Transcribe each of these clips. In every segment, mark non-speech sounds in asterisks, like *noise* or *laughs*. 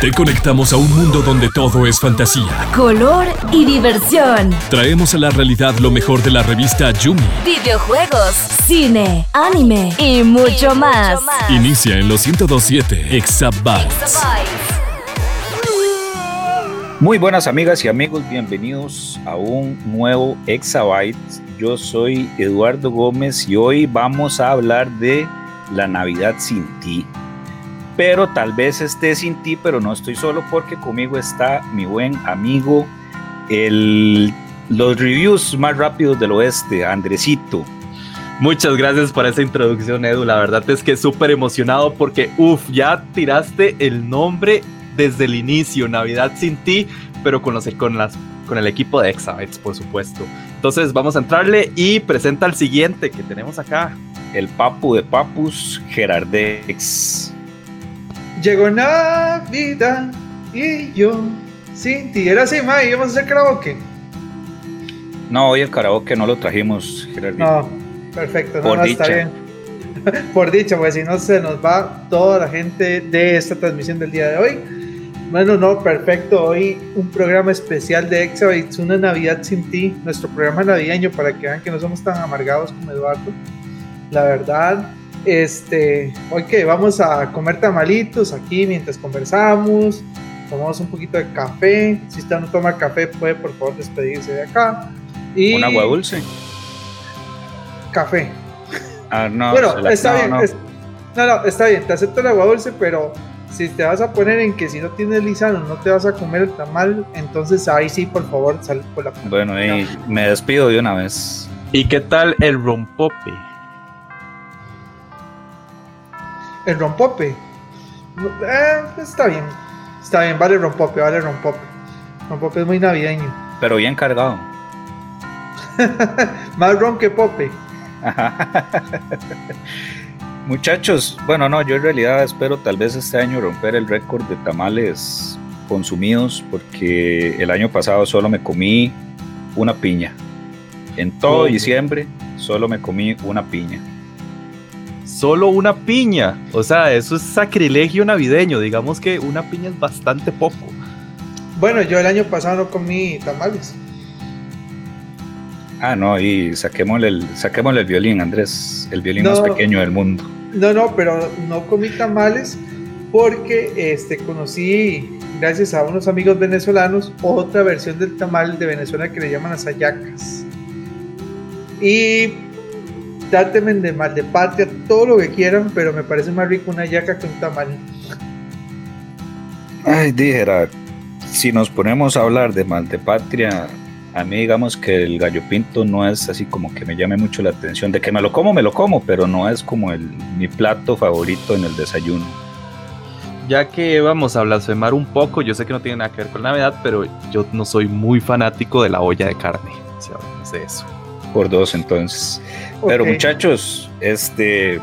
Te conectamos a un mundo donde todo es fantasía, color y diversión. Traemos a la realidad lo mejor de la revista Yumi. Videojuegos, cine, anime y mucho, más. Inicia en los 1027 Exabytes. Muy buenas amigas y amigos, bienvenidos a un nuevo Exabytes. Yo soy Eduardo Gómez y hoy vamos a hablar de la Navidad sin ti pero tal vez esté sin ti, pero no estoy solo porque conmigo está mi buen amigo, el, los reviews más rápidos del oeste, Andresito. Muchas gracias por esa introducción, Edu. La verdad es que súper emocionado porque, uff, ya tiraste el nombre desde el inicio, Navidad sin ti, pero con, los, con, las, con el equipo de Exabytes, por supuesto. Entonces vamos a entrarle y presenta al siguiente que tenemos acá. El papu de papus, Gerardex. Llegó Navidad y yo sin ti. Era así, May, íbamos a hacer karaoke. No, hoy el karaoke no lo trajimos, Gerardito. No, perfecto, no, Por no, dicha. está bien. *laughs* Por dicho, pues si no se nos va toda la gente de esta transmisión del día de hoy. Bueno, no, perfecto. Hoy un programa especial de Exabytes, una Navidad sin ti, nuestro programa navideño para que vean que no somos tan amargados como Eduardo. La verdad, este, hoy que vamos a comer tamalitos aquí mientras conversamos, tomamos un poquito de café. Si usted no toma café, puede por favor despedirse de acá. Y Un agua dulce. Café. Ah, no. bueno, la- está no, bien. no. es- no, no, está bien, te acepto el agua dulce, pero si te vas a poner en que si no tienes lisano no te vas a comer el tamal, entonces ahí sí, por favor, sal por la Bueno, y me despido de una vez. ¿Y qué tal el rompope? El rompope. Eh, está bien. Está bien, vale rompope, vale rompope. Rompope es muy navideño. Pero bien cargado. *laughs* Más ron que pope. Muchachos, bueno, no, yo en realidad espero tal vez este año romper el récord de tamales consumidos porque el año pasado solo me comí una piña. En todo ¿Cómo? diciembre solo me comí una piña. Solo una piña. O sea, eso es sacrilegio navideño. Digamos que una piña es bastante poco. Bueno, yo el año pasado no comí tamales. Ah, no, y saquémosle el, saquémosle el violín, Andrés, el violín No. más pequeño del mundo. No, no, pero no comí tamales porque este, conocí, gracias a unos amigos venezolanos, otra versión del tamal de Venezuela que le llaman las hallacas. Y dátenme de mal de patria todo lo que quieran, pero me parece más rico una hallaca que un tamal. Ay, dijera, si nos ponemos a hablar de mal de patria, a mí digamos que el gallo pinto no es así como que me llame mucho la atención. De que me lo como, me lo como, pero no es como el, mi plato favorito en el desayuno. Ya que vamos a blasfemar un poco, yo sé que no tiene nada que ver con Navidad, pero yo no soy muy fanático de la olla de carne. Si hablamos de eso. Por dos entonces. Pero muchachos, este,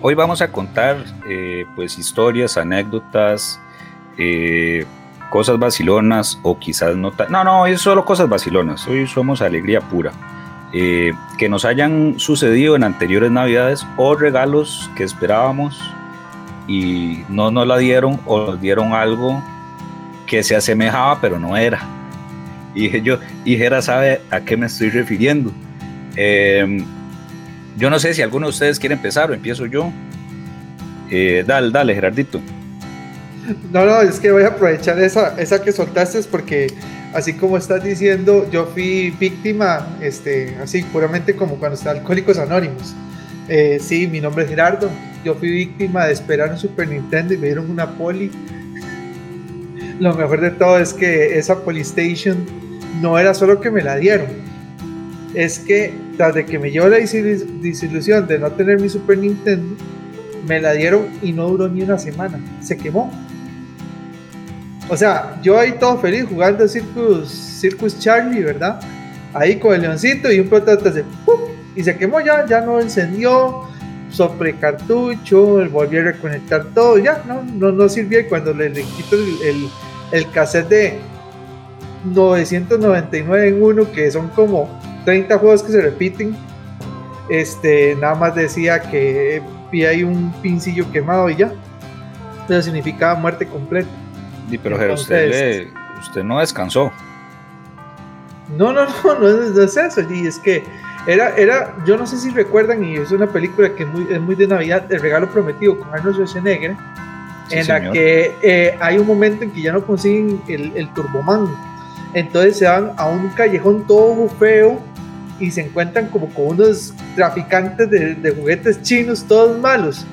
hoy vamos a contar eh, pues historias, anécdotas, eh, cosas vacilonas o quizás no tan... No, no, es solo cosas vacilonas, hoy somos alegría pura. Eh, que nos hayan sucedido en anteriores navidades o regalos que esperábamos y no nos la dieron o nos dieron algo que se asemejaba pero no era. Y dije yo, y Jera sabe a qué me estoy refiriendo. Eh, yo no sé si alguno de ustedes quiere empezar o empiezo yo. Eh, dale, dale, Gerardito. No, no, es que voy a aprovechar esa, esa que soltaste porque así como estás diciendo, yo fui víctima, este, así puramente como cuando está Alcohólicos Anónimos. Eh, sí, mi nombre es Gerardo. Yo fui víctima de esperar un Super Nintendo y me dieron una Poli. Lo mejor de todo es que esa Polystation no era solo que me la dieron, es que tras de que me llevó la disilusión de no tener mi Super Nintendo, me la dieron y no duró ni una semana, se quemó. O sea, yo ahí todo feliz jugando Circus, Circus Charlie, ¿verdad? Ahí con el leoncito y un pelotón de ¡pum! y se quemó ya, ya no encendió, sobre cartucho, volví a reconectar todo, ya no, no, no sirvió y cuando le, le quito el, el, el cassette de 999 en uno, que son como 30 juegos que se repiten, este, nada más decía que ahí un pincillo quemado y ya. pero significaba muerte completa. Sí, pero usted, le- usted no descansó. No, no, no, no es, no es eso, y es que era, era, yo no sé si recuerdan, y es una película que es muy, es muy de Navidad, El Regalo Prometido con Arnold Schwarzenegger, Sí, en la que eh, hay un momento en que ya no consiguen el, el Turboman, entonces se van a un callejón todo feo y se encuentran como con unos traficantes de, de juguetes chinos todos malos.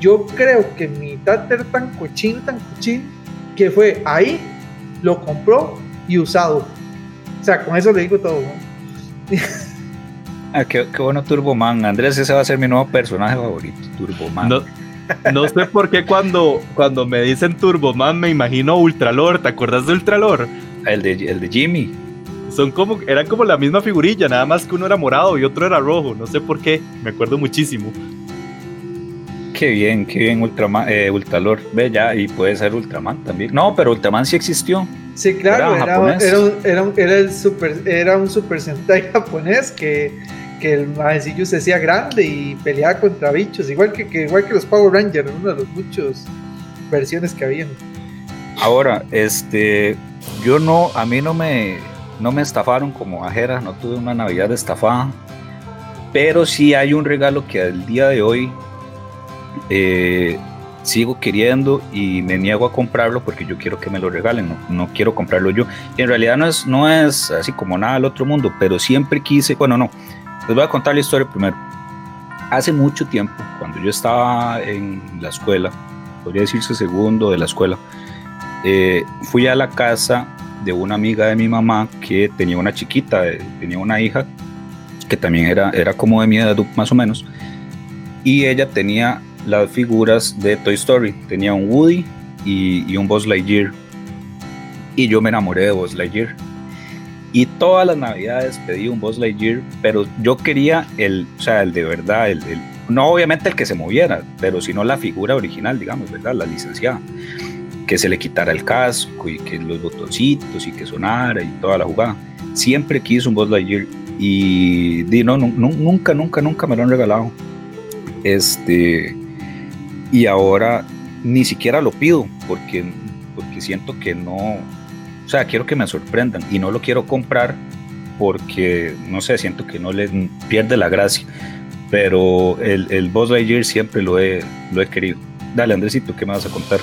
Yo creo que mi tata era tan cochino, tan cochino, que fue ahí, lo compró y usado. O sea, con eso le digo todo. ¿no? Ah, qué, qué bueno Turboman. Andrés, ese va a ser mi nuevo personaje favorito, Turboman. No, no sé por qué cuando, cuando me dicen Turboman me imagino Ultralord. ¿Te acuerdas de Ultralord? El, de, el de Jimmy. Son como, eran como la misma figurilla, nada más que uno era morado y otro era rojo. No sé por qué, me acuerdo muchísimo. Qué bien, qué bien Ultraman, eh, Ultralord. Ve ya, y puede ser Ultraman también. No, pero Ultraman sí existió. Sí, claro, Era era, japonés. era un, era un- era el super, era un Super Sentai *laughs* japonés que, que el maecillo se hacía grande y peleaba contra bichos, igual que, que- igual que los Power Rangers, uno de los muchos versiones que habían. Ahora, este, yo no, a mí no me, no me estafaron como ajera, no tuve una Navidad estafada, pero sí hay un regalo que al día de hoy eh, sigo queriendo y me niego a comprarlo porque yo quiero que me lo regalen, no, no quiero comprarlo yo. Y en realidad no es, no es así como nada del otro mundo, pero siempre quise, bueno, no, les voy a contar la historia primero. Hace mucho tiempo, cuando yo estaba en la escuela, podría decirse segundo de la escuela, eh, fui a la casa de una amiga de mi mamá que tenía una chiquita, eh, tenía una hija que también era, era como de mi edad más o menos, y ella tenía las figuras de Toy Story, tenía un Woody y, y un Buzz Lightyear, y yo me enamoré de Buzz Lightyear. Y todas las navidades pedí un Buzz Lightyear, pero yo quería el, o sea, el de verdad, el, el- no obviamente el que se moviera, pero sino la figura original, digamos, ¿verdad? La licenciada que se le quitara el casco y que los botoncitos y que sonara y toda la jugada. Siempre quise un Buzz Lightyear y di, no, nu- nu- nunca, nunca, nunca me lo han regalado. Este, y ahora ni siquiera lo pido porque, porque siento que no, o sea, quiero que me sorprendan y no lo quiero comprar porque, no sé, siento que no le pierde la gracia. Pero el, el Buzz Lightyear siempre lo he, lo he querido. Dale, Andresito, ¿qué me vas a contar?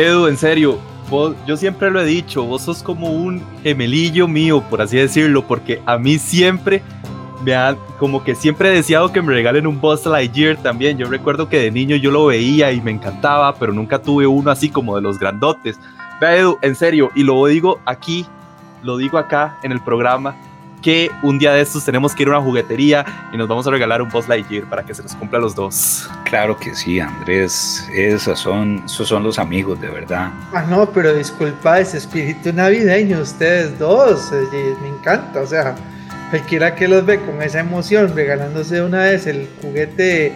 Edu, en serio, yo siempre lo he dicho, vos sos como un gemelillo mío, por así decirlo, porque a mí siempre me han, como que siempre he deseado que me regalen un Buzz Lightyear también. Yo recuerdo que de niño yo lo veía y me encantaba, pero nunca tuve uno así como de los grandotes. Vea, en serio, y lo digo aquí, lo digo acá en el programa, que un día de estos tenemos que ir a una juguetería y nos vamos a regalar un Buzz Lightyear para que se los cumpla a los dos. Claro que sí, Andrés. Esos son, esos son los amigos, de verdad. Ah, no, pero disculpa ese espíritu navideño, ustedes dos, me encanta, o sea, cualquiera que los ve con esa emoción, regalándose de una vez el juguete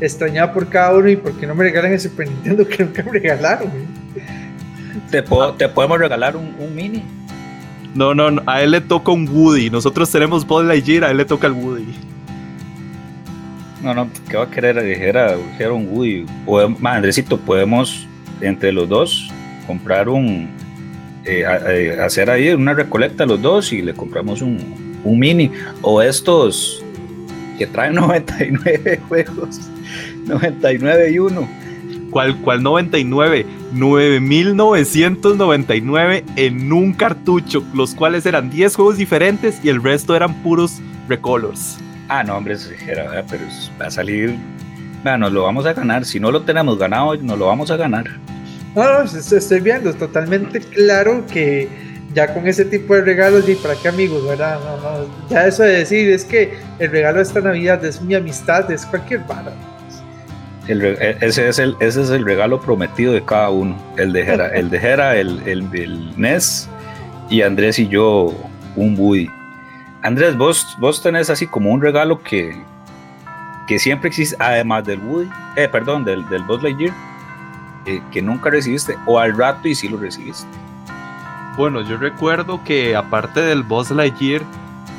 extrañado por cada uno y por qué no me regalan el Super Nintendo *laughs* que nunca me regalaron. ¿Te, puedo- te podemos regalar un, un mini? No, no, no, a él le toca un Woody. Nosotros tenemos Buzz Lightyear, a él le toca el Woody. No, no, ¿qué va a querer? Dijera, dijera un Woody. Podemos, Andresito, podemos entre los dos comprar un. eh, eh, hacer ahí una recolecta los dos y le compramos un, un mini. O estos que traen *laughs* 99 juegos. 99 y 1. ¿Cuál, cuál 99? 9999 en un cartucho, los cuales eran 10 juegos diferentes y el resto eran puros recolors. Ah, no, hombre, eso dijera, ¿verdad? pero va a salir. Bueno, nos lo vamos a ganar. Si no lo tenemos ganado, nos lo vamos a ganar. No, no, es- estoy viendo, es totalmente claro que ya con ese tipo de regalos, y para qué amigos, ¿verdad? No, no, ya eso de decir es que el regalo de esta Navidad es mi amistad, es cualquier vara. E- ese, es el, ese es el regalo prometido de cada uno. El de Jera, el, de Jera, el, el, el NES y Andrés y yo un Woody. Andrés, vos, vos tenés así como un regalo que, que siempre existe, además del Woody, eh, perdón, del, del Buzz Lightyear, eh, que nunca recibiste, o al rato y sí lo recibiste. Bueno, yo recuerdo que aparte del Buzz Lightyear,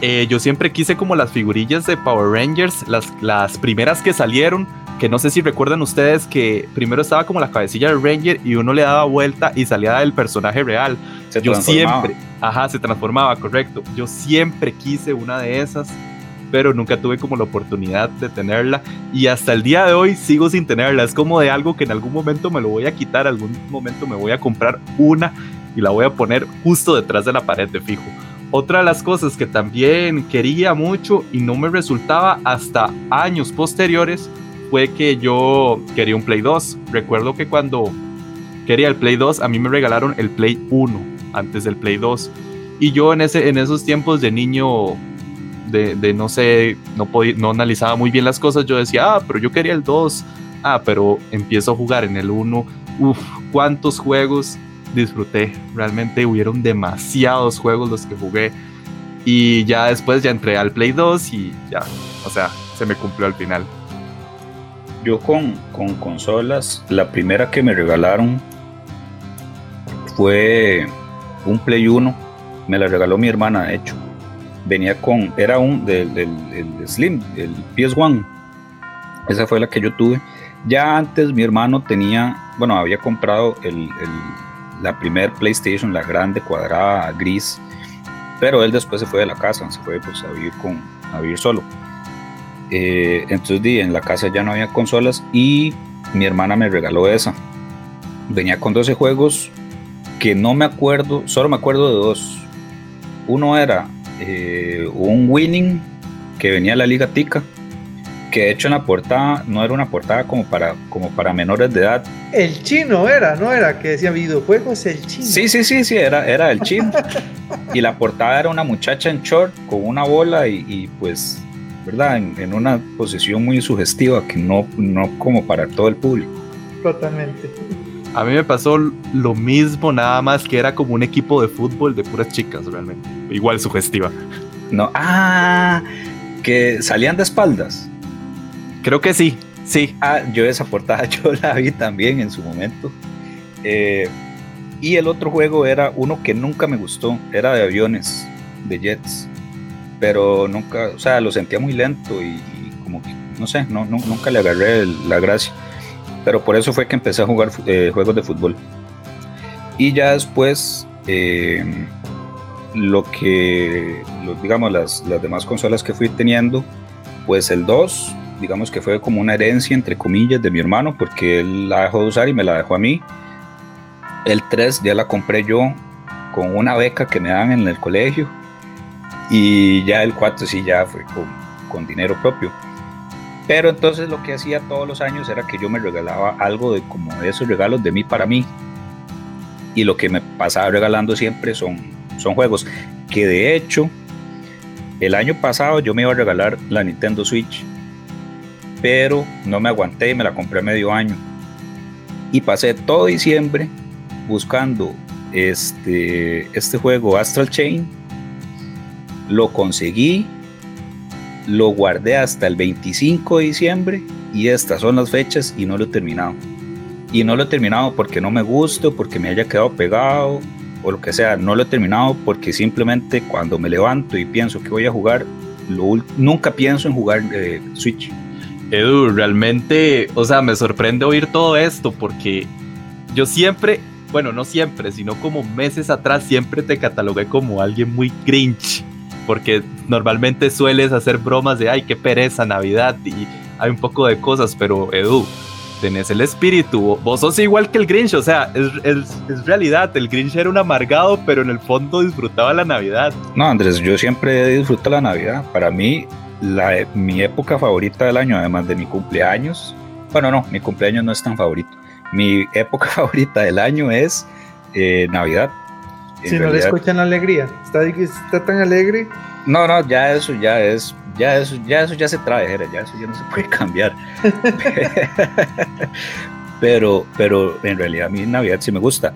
eh, yo siempre quise como las figurillas de Power Rangers, las, las primeras que salieron, que no sé si recuerdan ustedes que primero estaba como la cabecilla del Ranger y uno le daba vuelta y salía del personaje real. Se Yo siempre, ajá, se transformaba, correcto. Yo siempre quise una de esas, pero nunca tuve como la oportunidad de tenerla y hasta el día de hoy sigo sin tenerla. Es como de algo que en algún momento me lo voy a quitar, algún momento me voy a comprar una y la voy a poner justo detrás de la pared de fijo. Otra de las cosas que también quería mucho y no me resultaba hasta años posteriores fue que yo quería un Play 2. Recuerdo que cuando quería el Play 2, a mí me regalaron el Play 1 antes del Play 2. Y yo en, ese, en esos tiempos de niño, de, de no sé, no, podía, no analizaba muy bien las cosas, yo decía, ah, pero yo quería el 2. Ah, pero empiezo a jugar en el 1. Uf, cuántos juegos disfruté. Realmente hubieron demasiados juegos los que jugué. Y ya después ya entré al Play 2 y ya, o sea, se me cumplió al final. Yo con, con consolas, la primera que me regalaron fue un Play 1. Me la regaló mi hermana, de hecho. Venía con, era un del, del, el Slim, el PS1. Esa fue la que yo tuve. Ya antes mi hermano tenía, bueno, había comprado la primer PlayStation, la grande, cuadrada, gris. Pero él después se fue de la casa, se fue pues, a, vivir con, a vivir solo. Eh, entonces di, en la casa ya no había consolas y mi hermana me regaló esa. Venía con 12 juegos que no me acuerdo, solo me acuerdo de dos. Uno era eh, un Winning que venía de la Liga Tica, que de hecho en la portada no era una portada como para, como para menores de edad. El chino era, ¿no? Era que decía videojuegos, el chino. Sí, sí, sí, sí, era, era el chino. *laughs* y la portada era una muchacha en short con una bola y, y pues ¿verdad? En, en, una posición muy sugestiva que no, no como para todo el público. Totalmente. A mí me pasó lo mismo, nada más que era como un equipo de fútbol de puras chicas, realmente. Igual sugestiva. No, ah, que salían de espaldas. Creo que sí, sí. Ah, yo esa portada *laughs* yo la vi también en su momento. Eh, y el otro juego era uno que nunca me gustó, era de aviones, de jets pero nunca, o sea, lo sentía muy lento y, como que, no sé, nunca le agarré la gracia. Pero por eso fue que empecé a jugar eh, juegos de fútbol. Y ya después, eh, lo que, digamos, las, las demás consolas que fui teniendo, pues el 2, digamos que fue como una herencia, entre comillas, de mi hermano, porque él la dejó de usar y me la dejó a mí. El 3 ya la compré yo con una beca que me dan en el colegio y ya el 4 sí ya fue con, con, dinero propio. Pero entonces lo que hacía todos los años era que yo me regalaba algo de como de esos regalos de mí para mí. Y lo que me pasaba regalando siempre son, son juegos. Que de hecho, el año pasado yo me iba a regalar la Nintendo Switch. Pero no me aguanté y me la compré medio año. Y pasé todo diciembre buscando este, este juego Astral Chain lo conseguí, lo guardé hasta el 25 de diciembre y estas son las fechas y no lo he terminado. Y no lo he terminado porque no me guste, porque me haya quedado pegado o lo que sea. No lo he terminado porque simplemente cuando me levanto y pienso que voy a jugar, nunca pienso en jugar eh, Switch. Edu, realmente, o sea, me sorprende oír todo esto porque yo siempre, bueno, no siempre, sino como meses atrás, siempre te catalogué como alguien muy grinch porque normalmente sueles hacer bromas de, ay, qué pereza Navidad y hay un poco de cosas, pero Edu, tenés el espíritu, vos sos igual que el Grinch, o sea, es, es, es, realidad, el Grinch era un amargado, pero en el fondo disfrutaba la Navidad. No, Andrés, yo siempre disfruto la Navidad, para mí, la, mi época favorita del año, además de mi cumpleaños, bueno, no, mi cumpleaños no es tan favorito, mi época *laughs* favorita del año es eh, Navidad. Si no realidad, le escuchan la alegría, está, está tan alegre. No, no, ya eso ya es, ya eso, ya eso ya se trae, ya eso ya no se puede cambiar. *laughs* pero, pero en realidad a mí Navidad sí me gusta.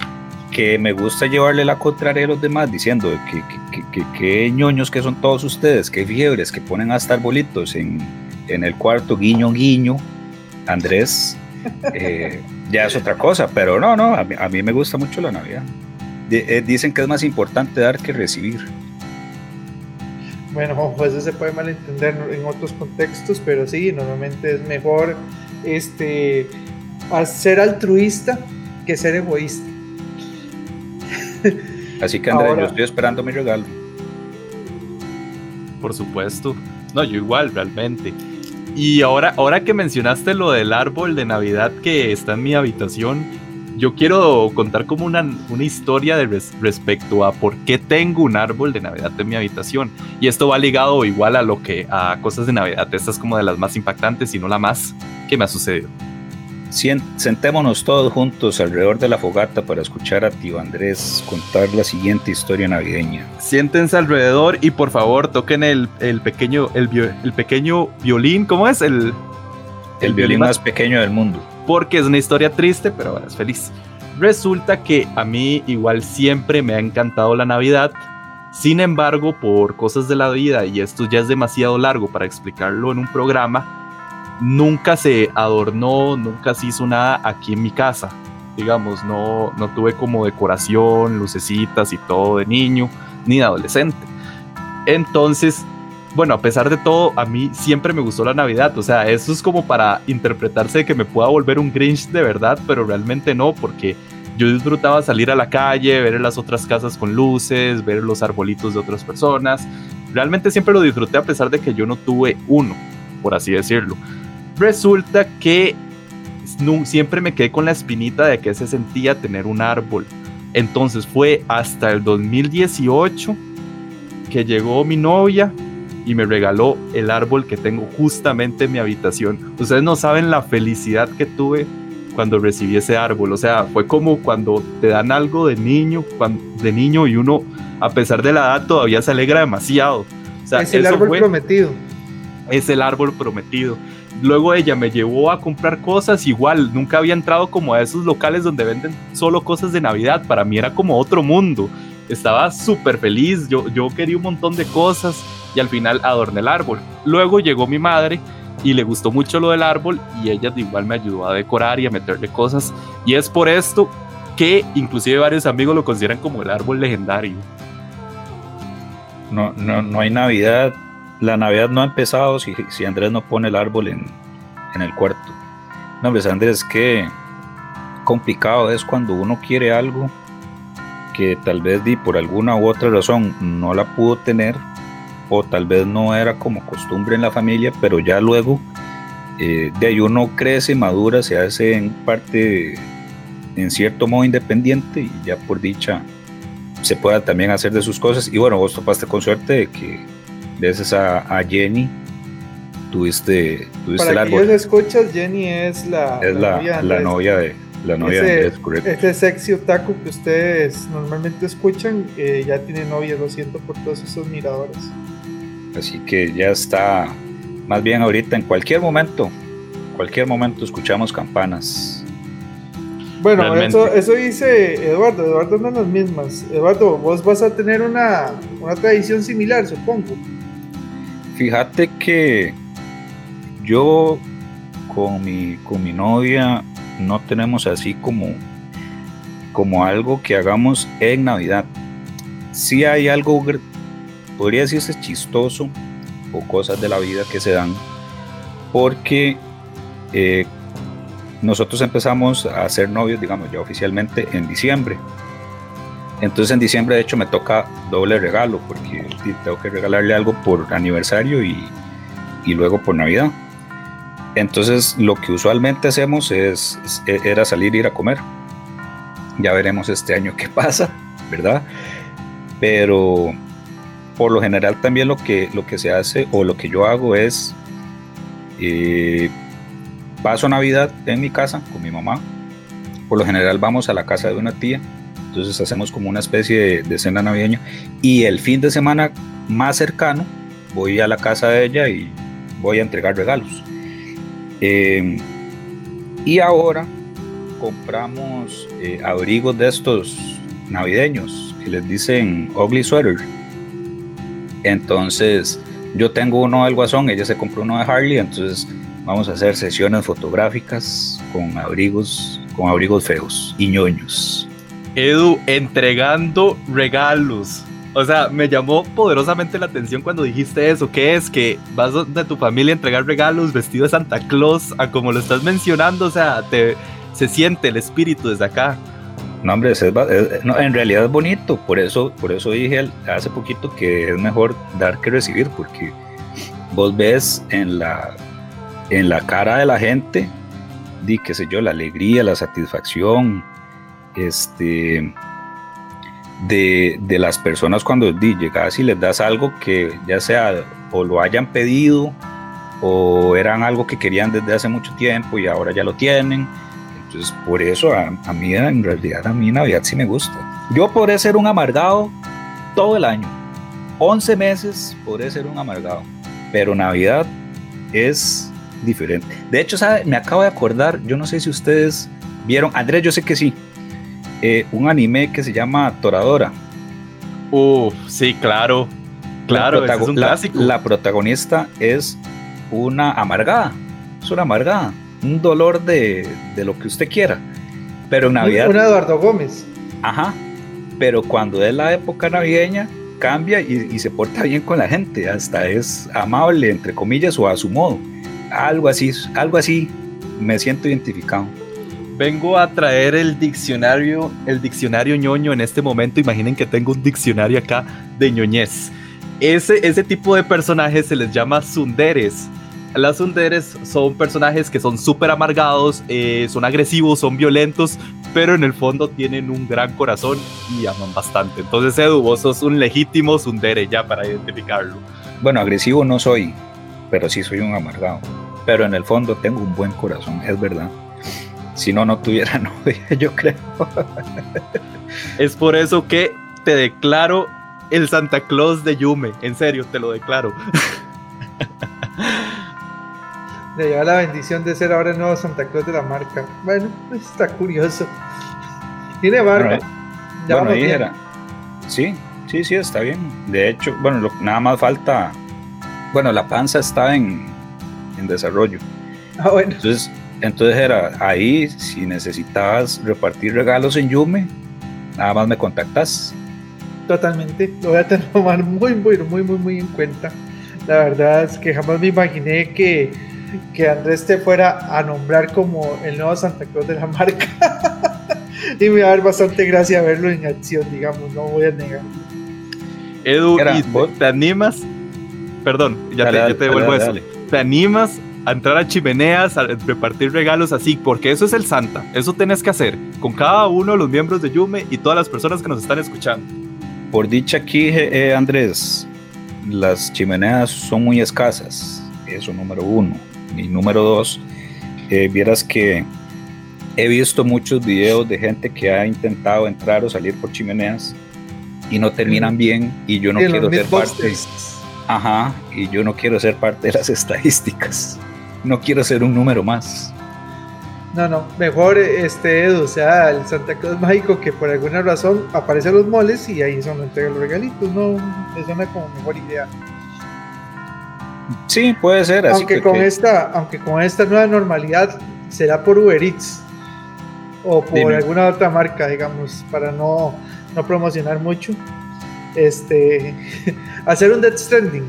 Que me gusta llevarle la contraria a los demás diciendo que, que, que, que ñoños que son todos ustedes, que fiebres, que ponen hasta arbolitos en, en el cuarto, guiño, guiño. Andrés, eh, ya es otra cosa, pero no, no, a mí, a mí me gusta mucho la Navidad. De, eh, dicen que es más importante dar que recibir. Bueno, pues eso se puede malentender en otros contextos, pero sí, normalmente es mejor este, ser altruista que ser egoísta. *laughs* Así que Andrés, yo estoy esperando mi regalo. Por supuesto. No, yo igual, realmente. Y ahora, ahora que mencionaste lo del árbol de Navidad que está en mi habitación, yo quiero contar como una, una historia de respecto a por qué tengo un árbol de Navidad en mi habitación. Y esto va ligado igual a lo que a cosas de Navidad. Esta es como de las más impactantes y no la más que me ha sucedido. Sentémonos todos juntos alrededor de la fogata para escuchar a tío Andrés contar la siguiente historia navideña. Siéntense alrededor y por favor toquen el, pequeño, el, el, pequeño violín. ¿Cómo es? El, el, violín más, pequeño del mundo. Porque es una historia triste, pero bueno, es feliz. Resulta que a mí igual siempre me ha encantado la Navidad. Sin embargo, por cosas de la vida, y esto ya es demasiado largo para explicarlo en un programa, nunca se adornó, nunca se hizo nada aquí en mi casa. Digamos, no, no tuve como decoración, lucecitas y todo de niño, ni de adolescente. Entonces, bueno, a pesar de todo, a mí siempre me gustó la Navidad. O sea, eso es como para interpretarse de que me pueda volver un Grinch de verdad, pero realmente no, porque yo disfrutaba salir a la calle, ver las otras casas con luces, ver los arbolitos de otras personas. Realmente siempre lo disfruté a pesar de que yo no tuve uno, por así decirlo. Resulta que siempre me quedé con la espinita de que se sentía tener un árbol. Entonces fue hasta el 2018 que llegó mi novia y me regaló el árbol que tengo justamente en mi habitación. Ustedes no saben la felicidad que tuve cuando recibí ese árbol. O sea, fue como cuando te dan algo de niño, de niño y uno, a pesar de la edad, todavía se alegra demasiado. es el árbol prometido. Es el árbol prometido. Luego ella me llevó a comprar cosas, igual nunca había entrado como a esos locales donde venden solo cosas de Navidad, para mí era como otro mundo. Estaba súper feliz, yo, yo quería un montón de cosas y al final adorné el árbol. Luego llegó mi madre y le gustó mucho lo del árbol y ella igual me ayudó a decorar y a meterle cosas y es por esto que inclusive varios amigos lo consideran como el árbol legendario. No, no, no hay Navidad la Navidad no ha empezado si, si Andrés no pone el árbol en, el cuarto. No, hombre, Andrés, qué complicado es cuando uno quiere algo que tal vez di por alguna u otra razón no la pudo tener o tal vez no era como costumbre en la familia, pero ya luego eh, de ahí uno crece, madura, se hace en parte en cierto modo independiente y ya por dicha se pueda también hacer de sus cosas. Y bueno, vos topaste con suerte de que gracias a, Jenny tuviste, tuviste Para el árbol. escuchas, Jenny es la, es la, novia, de la novia de Este sexy otaku que ustedes normalmente escuchan, eh, ya tiene novia, lo siento por todos esos miradores. Así que ya está, más bien ahorita en cualquier momento, cualquier momento escuchamos campanas. Bueno, eso, eso, dice Eduardo, Eduardo no es las mismas. Eduardo, vos vas a tener una, una tradición similar, supongo. Fíjate que yo con mi, con mi novia no tenemos así como, como algo que hagamos en Navidad. Si hay algo, podría decirse chistoso o cosas de la vida que se dan, porque eh, nosotros empezamos a ser novios, digamos, ya oficialmente en diciembre. Entonces en diciembre de hecho me toca doble regalo porque tengo que regalarle algo por aniversario y, luego por Navidad. Entonces lo que usualmente hacemos es, e, era salir ir a comer. Ya veremos este año qué pasa, ¿verdad? Pero por lo general también lo que, lo que se hace o lo que yo hago es eh, paso Navidad en mi casa con mi mamá. Por lo general vamos a la casa de una tía entonces hacemos como una especie de, cena navideña. Y el fin de semana más cercano voy a la casa de ella y voy a entregar regalos. Em, y ahora compramos eh, abrigos de estos navideños que les dicen ugly sweater. Entonces yo tengo uno del Guasón, ella se compró uno de Harley, entonces vamos a hacer sesiones fotográficas con abrigos, con abrigos feos y ñoños. Edu entregando regalos. O sea, me llamó poderosamente la atención cuando dijiste eso. ¿Qué es? Que vas de tu familia a entregar regalos vestido de Santa Claus, a como lo estás mencionando. O sea, te, se siente el espíritu desde acá. No, hombre, es, es, no, en realidad es bonito. Por eso, por eso dije hace poquito que es mejor dar que recibir, porque vos ves en la, en la cara de la gente, di, qué sé yo, la alegría, la satisfacción, este de, de, las personas cuando di, llegas y les das algo que ya sea o lo hayan pedido o eran algo que querían desde hace mucho tiempo y ahora ya lo tienen. Entonces, por eso a, a mí en realidad a mí Navidad sí me gusta. Yo podré ser un amargado todo el año. 11 meses podré ser un amargado. Pero Navidad es diferente. De hecho, ¿sabe? me acabo de acordar, yo no sé si ustedes vieron, Andrés, yo sé que sí, eh, un anime que se llama Toradora. Uf, sí, claro. Claro, la, es un la, clásico. la protagonista es una amargada, es una amargada, un dolor de, de lo que usted quiera. Pero en Navidad. Un Eduardo Gómez. Ajá. Pero cuando es la época navideña, cambia y, y, se porta bien con la gente, hasta es amable, entre comillas, o a su modo. Algo así, algo así me siento identificado. Vengo a traer el diccionario, el diccionario ñoño en este momento. Imaginen que tengo un diccionario acá de ñoñez. Ese, ese tipo de personajes se les llama sunderes. Las sunderes son personajes que son súper amargados, eh, son agresivos, son violentos, pero en el fondo tienen un gran corazón y aman bastante. Entonces, Edu, vos sos un legítimo sundere ya para identificarlo. Bueno, agresivo no soy, pero sí soy un amargado. Pero en el fondo tengo un buen corazón, es verdad. Si no, no tuviera *laughs* novia, yo creo. *laughs* es por eso que te declaro el Santa Claus de Yume. En serio, te lo declaro. *laughs* Le lleva la bendición de ser ahora el nuevo Santa Claus de la marca. Bueno, está curioso. Tiene barba. Bueno, ya bueno, ahí era. Sí, sí, sí, está bien. De hecho, bueno, lo, nada más falta. Bueno, la panza está en, en desarrollo. Ah, bueno. Entonces, entonces era ahí, si necesitabas repartir regalos en Yume, nada más me contactas. Totalmente, lo voy a tomar muy, muy, muy, muy, muy en cuenta. La verdad es que jamás me imaginé que, que Andrés te fuera a nombrar como el nuevo Santa Claus de la marca. *laughs* y me va a dar bastante gracia verlo en acción, digamos, no voy a negar. Edu, Era, ¿y te, animas? Perdón, ya dale, te, ya te devuelvo dale, eso. Dale. ¿Te animas a entrar a chimeneas, a repartir regalos así, porque eso es el Santa, eso tenés que hacer con cada uno de los miembros de Yume y todas las personas que nos están escuchando. Por dicha aquí, eh, Andrés, las chimeneas son muy escasas, eso número uno. Y número dos, eh, vieras que he visto muchos videos de gente que ha intentado entrar o salir por chimeneas y no terminan bien y yo no quiero ser parte. Ajá, y yo no quiero ser parte de las *laughs* estadísticas. No quiero ser un número más. No, no, mejor este Edu, o sea, el Santa Claus mágico que por alguna razón aparece en los moles y ahí son entrega los regalitos, no, me suena como mejor idea. Sí, puede ser. Así Aunque que, con que- esta, aunque con esta nueva normalidad será por Uber Eats o por Dime. alguna otra marca, digamos, para no, no promocionar mucho. Este, *laughs* hacer un Death Stranding,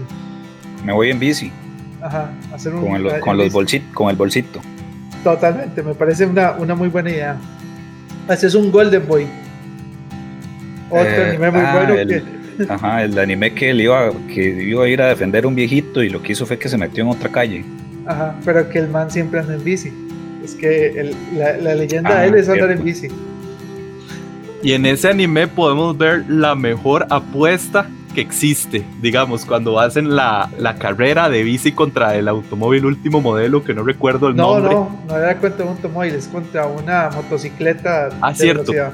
me voy en bici ajá, hacer un con el, con los bolsit- con el bolsito. Totalmente, me parece una, una muy buena idea. Haces un Golden Boy. Otro Eh, anime muy ah, bueno el- que. Ajá, el anime que, le iba, que iba a ir a defender a un viejito y lo que hizo fue que se metió en otra calle. Ajá, pero que el man siempre anda en bici. Es que el- la, la leyenda Ah, de él es andar cierto. en bici. Y en ese anime podemos ver la mejor apuesta que existe, digamos, cuando hacen la, la carrera de bici contra el automóvil último modelo, que no recuerdo el No, nombre. no, no era contra un automóvil, es contra una motocicleta Ah, de cierto. velocidad.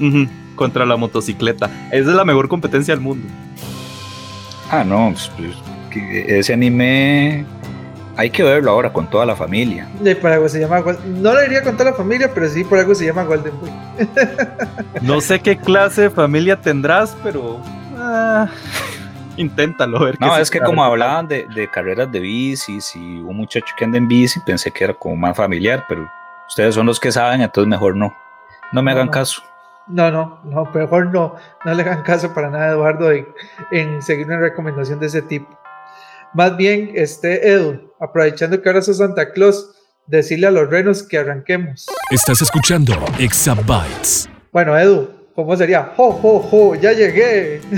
Ujú, contra la motocicleta. Esa es la mejor competencia del mundo. Ah, no, pues, pues, ese anime hay que verlo ahora con toda la familia. De por algo se llama No lo diría con toda la familia, pero sí por algo se llama Golden Boy. No sé qué clase de familia tendrás, pero ah, *laughs* inténtalo ver. No, qué es que como hablaban de, de carreras de bicis y un muchacho que anda en bici, pensé que era como más familiar, pero ustedes son los que saben, entonces mejor no. No me No, hagan no. caso. No, no, no, mejor no, no le hagan caso para nada, Eduardo, en, en seguir una recomendación de ese tipo. Más bien, este Edu, aprovechando que ahora sos Santa Claus, decirle a los renos que arranquemos. Estás escuchando Exabytes. Bueno, Edu, ¿cómo sería? ¡Jo, jo, jo! ¡Ya llegué! *laughs*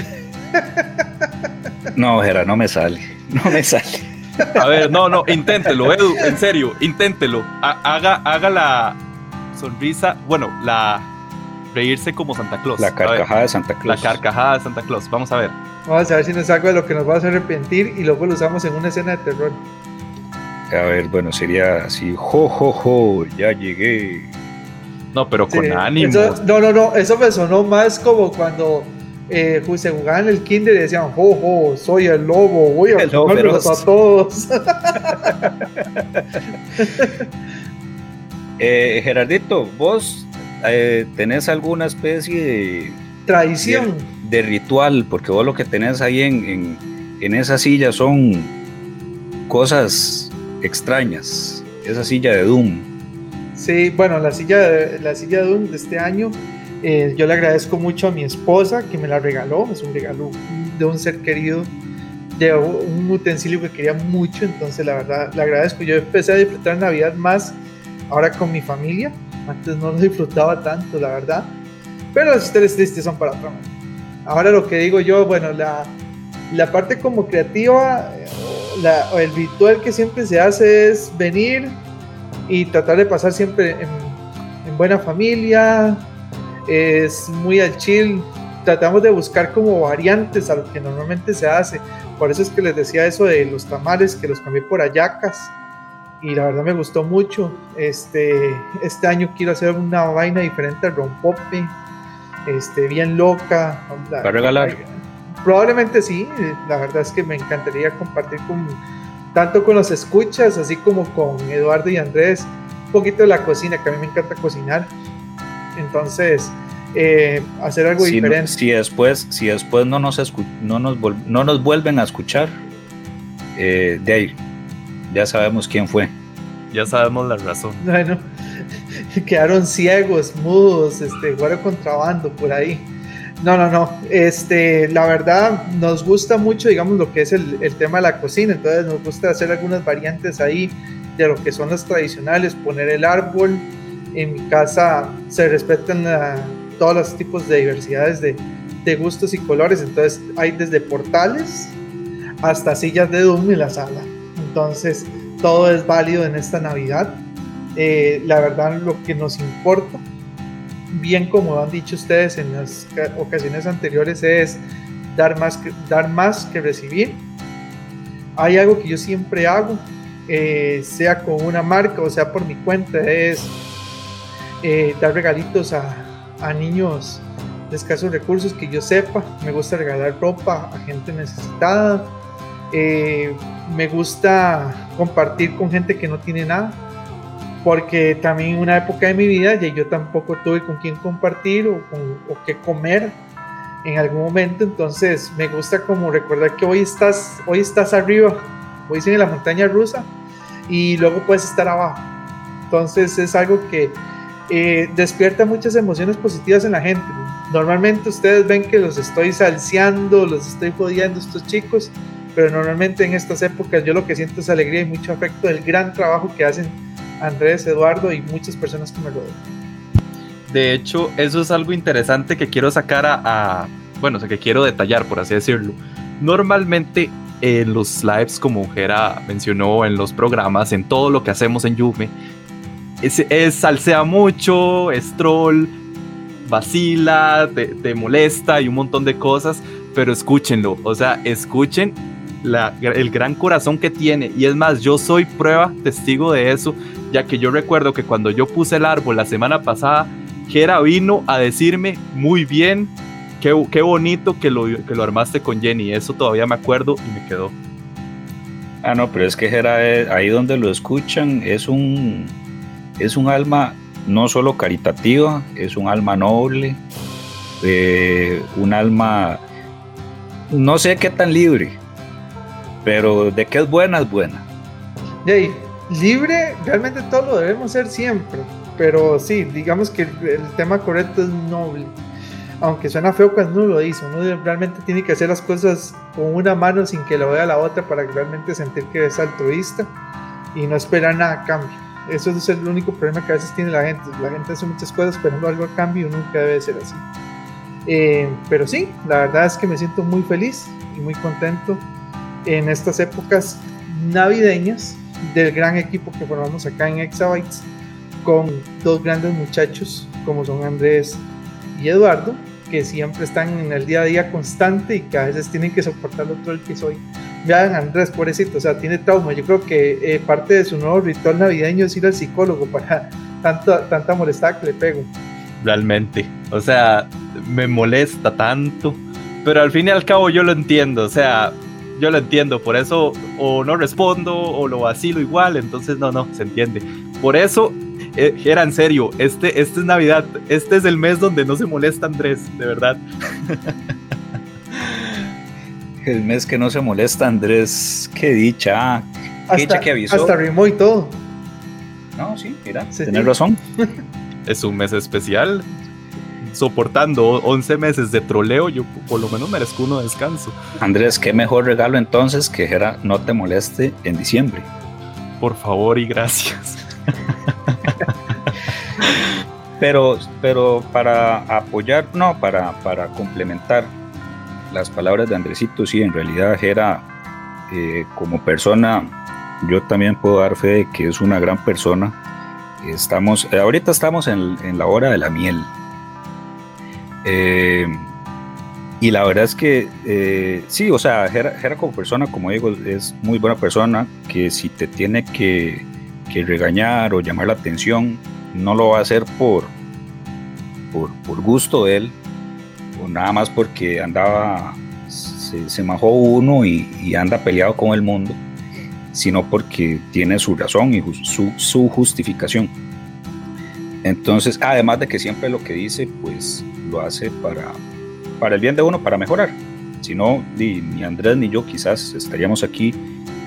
No, Jera, no me sale. No me sale. A ver, no, no, inténtelo, Edu, en serio, inténtelo. Ha- haga, haga la sonrisa, bueno, la reírse como Santa Claus. La carcajada de Santa la Claus. carcajada de Santa Claus. Vamos a ver. Vamos a ver si nos algo de lo que nos va a hacer arrepentir y luego lo usamos en una escena de terror. A ver, bueno, sería así. Jo, jo, jo, ya llegué. No, pero con Sí, ánimo. eso- no, no, no, eso me sonó más como cuando eh, ju- se jugaban en el kinder y decían, jo, jo, soy el lobo, voy a feroz. a todos. *laughs* Eh, Gerardito, vos eh, tenés alguna especie de, Traición. de ritual, porque vos lo que tenés ahí en, en, en esa silla son cosas extrañas. Esa silla de Doom. Sí, bueno, la silla de, la silla de Doom de este año, eh, yo le agradezco mucho a mi esposa que me la regaló, es un regalo de un ser querido, de un utensilio que quería mucho, entonces la verdad le agradezco. Yo empecé a disfrutar Navidad más ahora con mi familia, antes no lo disfrutaba tanto, la verdad, pero las historias tristes son para otro. Ahora lo que digo yo, bueno, la, la parte como creativa, eh, la- el ritual que siempre se hace es venir y tratar de pasar siempre en, en buena familia, es muy al chill, tratamos de buscar como variantes a lo que normalmente se hace, por eso es que les decía eso de los tamales, que los cambié por ayacas, y la verdad me gustó mucho, este, este año quiero hacer una vaina diferente al rompope, este, bien loca. la- ¿Va a regalar? Probablemente sí, la verdad es que me encantaría compartir con tanto con los escuchas, así como con Eduardo y Andrés, un poquito de la cocina, que a mí me encanta cocinar. Entonces, eh, hacer algo Si, no- diferente. si después, si después no, nos escu- no, nos no nos vuelven a escuchar, eh, de ahí ya sabemos quién fue. Ya sabemos la razón. Bueno, *laughs* quedaron ciegos, mudos, este, guardo contrabando por ahí. No, no, no. Este, la verdad, nos gusta mucho, digamos, lo que es el, el tema de la cocina. Entonces, nos gusta hacer algunas variantes ahí de lo que son las tradicionales, poner el árbol. En mi casa se respetan la- todos los tipos de diversidades de, de gustos y colores. Entonces, hay desde portales hasta sillas de Doom en la sala. Entonces, todo es válido en esta Navidad. Eh, la verdad, lo que nos importa, bien como han dicho ustedes en las ca- ocasiones anteriores, es dar más que, dar más que recibir. Hay algo que yo siempre hago, eh, sea con una marca o sea por mi cuenta, es eh, dar regalitos a, a niños de escasos recursos que yo sepa. Me gusta regalar ropa a gente necesitada. Eh, me gusta compartir con gente que no tiene nada porque también una época de mi vida ya yo tampoco tuve con quién compartir o, con, qué comer en algún momento, entonces me gusta como recordar que hoy estás, hoy estás arriba, hoy en la montaña rusa y luego puedes estar abajo. Entonces es algo que eh, despierta muchas emociones positivas en la gente. Normalmente ustedes ven que los estoy salseando, los estoy jodiendo estos chicos, pero normalmente en estas épocas yo lo que siento es alegría y mucho afecto del gran trabajo que hacen Andrés, Eduardo y muchas personas que me rodean. De hecho, eso es algo interesante que quiero sacar a, a- bueno, o sea, que quiero detallar, por así decirlo. Normalmente en los lives, como Jera mencionó, en los programas, en todo lo que hacemos en Yume, es, es salsea mucho, es troll, vacila, te, te molesta y un montón de cosas, pero escúchenlo, o sea, escuchen la- el gran corazón que tiene. Y es más, yo soy prueba, testigo de eso, ya que yo recuerdo que cuando yo puse el árbol la semana pasada, Jera vino a decirme muy bien, qué, qué bonito que lo, que lo armaste con Jenny, eso todavía me acuerdo y me quedó. Ah, no, pero es que Jera, eh, ahí donde lo escuchan es un, es un alma no solo caritativa, es un alma noble, eh, un alma, no sé qué tan libre, pero de que es buena, es buena. Y ahí, libre, realmente todo lo debemos ser siempre. pero sí, digamos que el tema correcto es noble. Aunque suena feo cuando uno lo dice, uno realmente tiene que hacer las cosas con una mano sin que lo vea la otra para realmente sentir que es altruista y no esperar nada a cambio. Eso es el único problema que a veces tiene la gente. La gente hace muchas cosas esperando algo a cambio y nunca debe ser así. Eh, pero sí, la verdad es que me siento muy feliz y muy contento en estas épocas navideñas del gran equipo que formamos acá en Exabytes con dos grandes muchachos como son Andrés y Eduardo que siempre están en el día a día constante y que a veces tienen que soportar lo otro el que soy. Vean Andrés, pobrecito, o sea, tiene trauma. Yo creo que eh, parte de su nuevo ritual navideño es ir al psicólogo para tanta, tanta molestada que le pego. Realmente, o sea, me molesta tanto, pero al fin y al cabo yo lo entiendo, o sea, yo lo entiendo, por eso o no respondo o lo vacilo igual, entonces no, no, se entiende. Por eso eh, era en serio, este, este es Navidad, este es el mes donde no se molesta Andrés, de verdad. *laughs* el mes que no se molesta Andrés, qué dicha, qué dicha que avisó. Hasta rimó y todo. No, sí, mira, tienes razón. *laughs* es un mes especial, soportando 11 meses de troleo, yo por lo menos merezco uno descanso. Andrés, qué mejor regalo entonces que era no te moleste en diciembre. Por favor y gracias. *laughs* pero, pero para apoyar, no, para, para complementar las palabras de Andresito, sí, en realidad era eh, como persona, yo también puedo dar fe de que es una gran persona. Estamos, ahorita estamos en, en la hora de la miel, eh, y la verdad es que eh, sí, o sea, Jera, como persona, como digo, es muy buena persona que si te tiene que, regañar o llamar la atención, no lo va a hacer por, por, gusto de él, o nada más porque andaba, se, se majó uno y, anda peleado con el mundo, sino porque tiene su razón y su, su justificación. Entonces, además de que siempre lo que dice, pues lo hace para, para el bien de uno, para mejorar. Si no, ni, Andrés ni yo quizás estaríamos aquí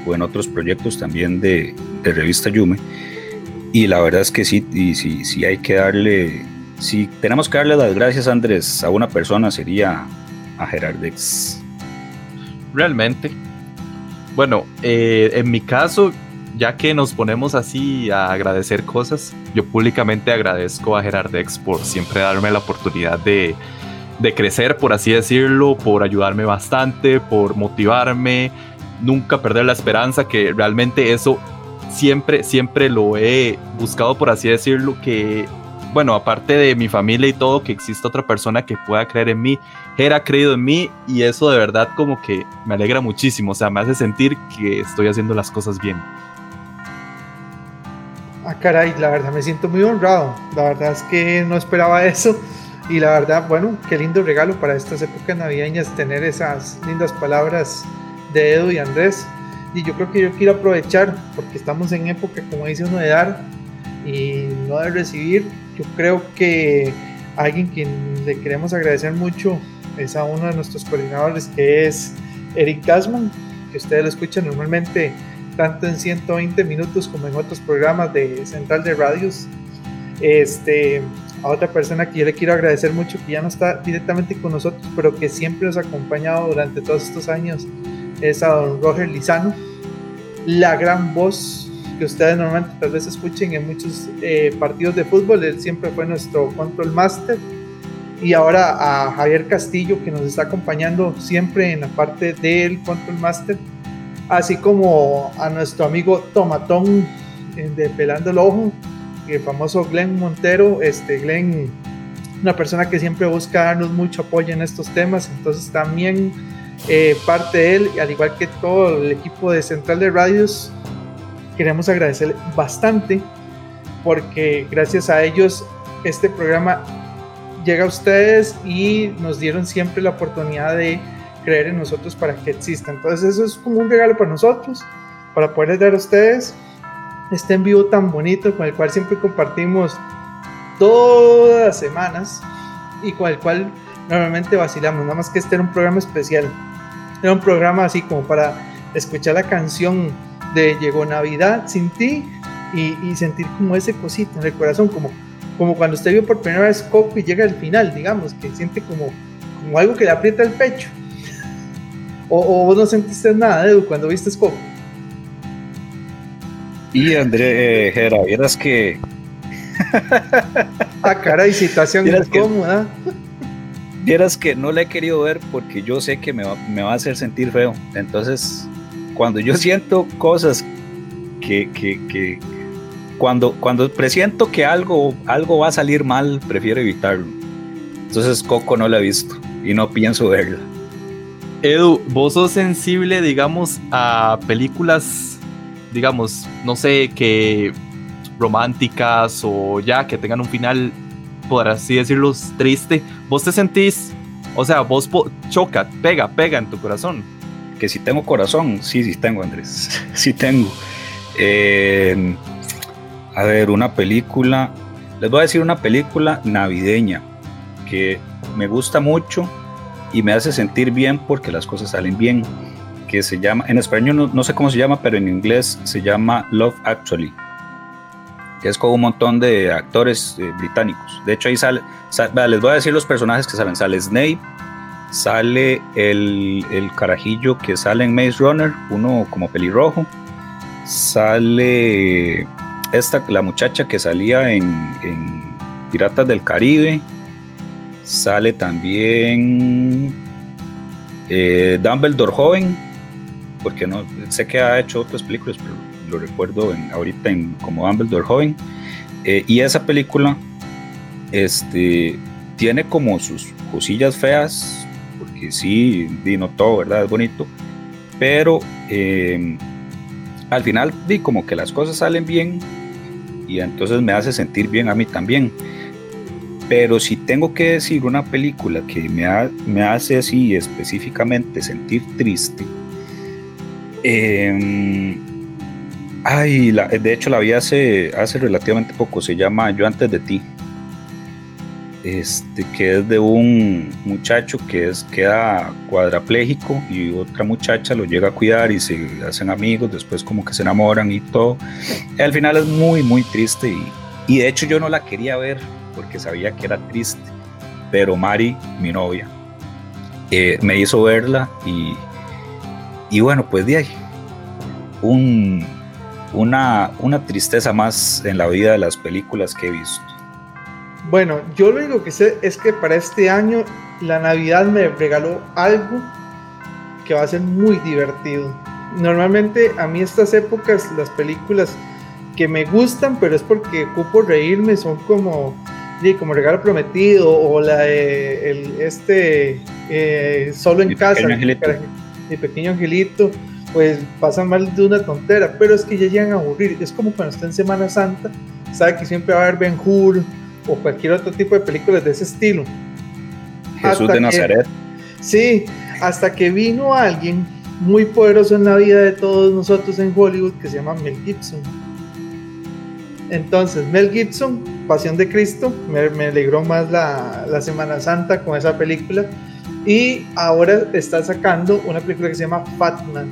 o en otros proyectos también de, de revista Yume. Y la verdad es que sí, y sí hay que darle, si tenemos que darle las gracias, Andrés, a una persona sería a Gerardex. Realmente. Bueno, eh, en mi caso, ya que nos ponemos así a agradecer cosas, yo públicamente agradezco a Gerardex por siempre darme la oportunidad de, crecer, por así decirlo, por ayudarme bastante, por motivarme, nunca perder la esperanza, que realmente eso siempre, siempre lo he buscado, por así decirlo, que, bueno, aparte de mi familia y todo, que exista otra persona que pueda creer en mí. Gera ha creído en mí y eso de verdad como que me alegra muchísimo, o sea, me hace sentir que estoy haciendo las cosas bien. Ah, caray, la verdad me siento muy honrado. La verdad es que no esperaba *laughs* eso. Y la verdad, bueno, qué lindo regalo para estas épocas navideñas tener esas lindas palabras de Edu y Andrés. Y yo creo que yo quiero aprovechar, porque estamos en época, como dice uno, de dar y no de recibir. Yo creo que alguien quien le queremos agradecer mucho es a uno de nuestros coordinadores, que es Eric Gasman, que ustedes lo escuchan normalmente tanto en 120 minutos como en otros programas de Central de Radios. Este, a otra persona que yo le quiero agradecer mucho, que ya no está directamente con nosotros, pero que siempre nos ha acompañado durante todos estos años, es a don Roger Lizano, la gran voz que ustedes normalmente tal vez escuchen en muchos eh, partidos de fútbol, él siempre fue nuestro control master. Y ahora a Javier Castillo, que nos está acompañando siempre en la parte del control master así como a nuestro amigo Tomatón eh, de Pelando el Ojo, el famoso Glenn Montero, este Glenn, una persona que siempre busca darnos mucho apoyo en estos temas, entonces también eh, parte de él, al igual que todo el equipo de Central de Radios, queremos agradecer bastante porque gracias a ellos este programa llega a ustedes y nos dieron siempre la oportunidad de creer en nosotros para que exista. Entonces eso es como un regalo para nosotros, para poderles dar a ustedes este en vivo tan bonito con el cual siempre compartimos todas las semanas y con el cual normalmente vacilamos, nada más que este era un programa especial. Era un programa así como para escuchar la canción de Llegó Navidad sin ti y, y sentir como ese cosito en el corazón, como como cuando usted vio por primera vez Coco y llega al final, digamos, que siente como, como algo que le aprieta el pecho. O, o vos no sentiste nada, Edu, cuando viste Coco. Y André eh, Jera, vieras que. *laughs* ah, caray, situación Vieras que- incómoda. Vieras que no la he querido ver porque yo sé que me va, me va a hacer sentir feo. Entonces, cuando yo siento cosas que, que, que- cuando, cuando presiento que algo, algo va a salir mal, prefiero evitarlo. Entonces, Coco no la he visto y no pienso verla. Edu, vos sos sensible, digamos, a películas, digamos, no sé, que románticas o ya que tengan un final, por así decirlo, triste. Vos te sentís, o sea, vos choca, pega, pega en tu corazón. Que si tengo corazón, sí, sí tengo, Andrés. *laughs* Sí tengo. Eh, a ver, una película. Les voy a decir una película navideña que me gusta mucho y me hace sentir bien porque las cosas salen bien. Que se llama, en español no, sé cómo se llama, pero en inglés se llama Love Actually. Es con un montón de actores eh, británicos. De hecho, ahí sale, les voy a decir los personajes que salen. Sale Snape, sale el, carajillo que sale en Maze Runner, uno como pelirrojo, sale esta, la muchacha que salía en Piratas del Caribe, sale también eh, Dumbledore joven, porque no sé que ha hecho otras películas, pero lo recuerdo en- ahorita en, como Dumbledore joven, Eh, y esa película este, tiene como sus cosillas feas, porque sí, di, no todo, ¿verdad? Es bonito, pero eh, al final di como que las cosas salen bien y entonces me hace sentir bien a mí también. Pero si tengo que decir una película que me, ha- me hace así específicamente sentir triste, eh, ay, la- de hecho la vi hace, hace relativamente poco, se llama Yo antes de ti este, que es de un muchacho que es, queda cuadrapléjico y otra muchacha lo llega a cuidar y se hacen amigos, después como que se enamoran y todo. Al final es muy, muy triste y de hecho yo no la quería ver porque sabía que era triste, pero Mari, mi novia, eh, me hizo verla y, y bueno, pues de ahí, un, una, una tristeza más en la vida de las películas que he visto. Bueno, yo lo único que sé es que para este año la Navidad me regaló algo que va a ser muy divertido. Normalmente a mí estas épocas, las películas que me gustan, pero es porque ocupo reírme, son como, sí, como Regalo Prometido o la de el, este eh, Solo en Mi Casa, Pequeño mi pequeño angelito, pues pasan mal de una tontera, pero es que ya llegan a aburrir. Es como cuando está en Semana Santa, sabe que siempre va a haber Ben Hur o cualquier otro tipo de películas de ese estilo. Jesús Hasta de que- Nazaret. Sí, hasta que vino alguien muy poderoso en la vida de todos nosotros en Hollywood que se llama Mel Gibson. Entonces, Mel Gibson, Pasión de Cristo, me, me alegró más la, la Semana Santa con esa película. Y ahora está sacando una película que se llama Fatman.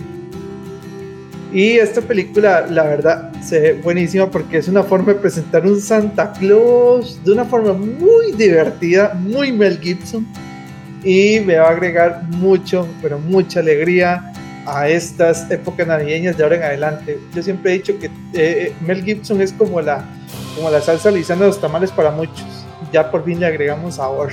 Y esta película, la verdad, se ve buenísima porque es una forma de presentar un Santa Claus de una forma muy divertida, muy Mel Gibson y me va a agregar mucho, pero mucha alegría a estas épocas navideñas de ahora en adelante. Yo siempre he dicho que eh, Mel Gibson es como la, como la salsa lisana de los tamales para muchos. Ya por fin le agregamos sabor.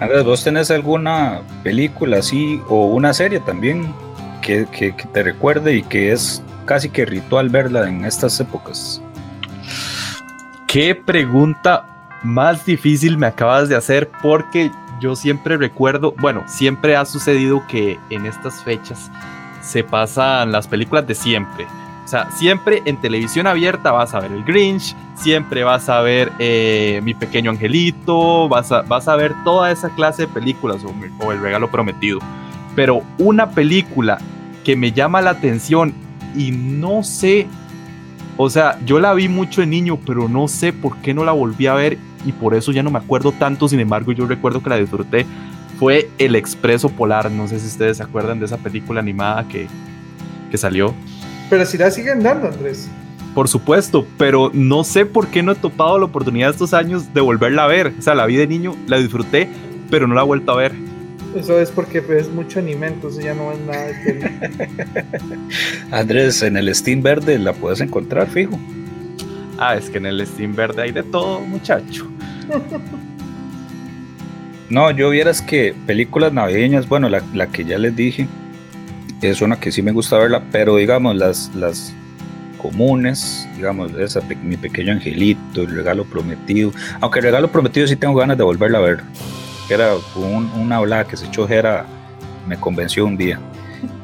Andrés, ¿vos tenés alguna película así o una serie también que, que- que te recuerde y que es casi que ritual verla en estas épocas? ¿Qué pregunta más difícil me acabas de hacer? Porque yo siempre recuerdo, bueno, siempre ha sucedido que en estas fechas se pasan las películas de siempre. O sea, siempre en televisión abierta vas a ver el Grinch, siempre vas a ver eh, Mi Pequeño Angelito, vas a, vas a ver toda esa clase de películas o, El Regalo Prometido. Pero una película que me llama la atención y no sé o sea, yo la vi mucho de niño, pero no sé por qué no la volví a ver y por eso ya no me acuerdo tanto. Sin embargo, yo recuerdo que la disfruté. Fue El Expreso Polar. No sé si ustedes se acuerdan de esa película animada que, que salió. Pero si la siguen dando, Andrés. Por supuesto, pero no sé por qué no he topado la oportunidad estos años de volverla a ver. O sea, la vi de niño, la disfruté, pero no la he vuelto a ver. Eso es porque ves mucho anime, entonces ya no ves nada de tele. *laughs* Andrés, en el Steam verde la puedes encontrar, fijo. Ah, es que en el Steam verde hay de todo, muchacho. *laughs* No, yo vieras que películas navideñas, bueno, la, la que ya les dije, es una que sí me gusta verla, pero digamos, las, las comunes, digamos, esa, mi pequeño angelito, el regalo prometido, aunque el regalo prometido sí tengo ganas de volverla a ver, era un- una hablada que se echó Jera, me convenció un día,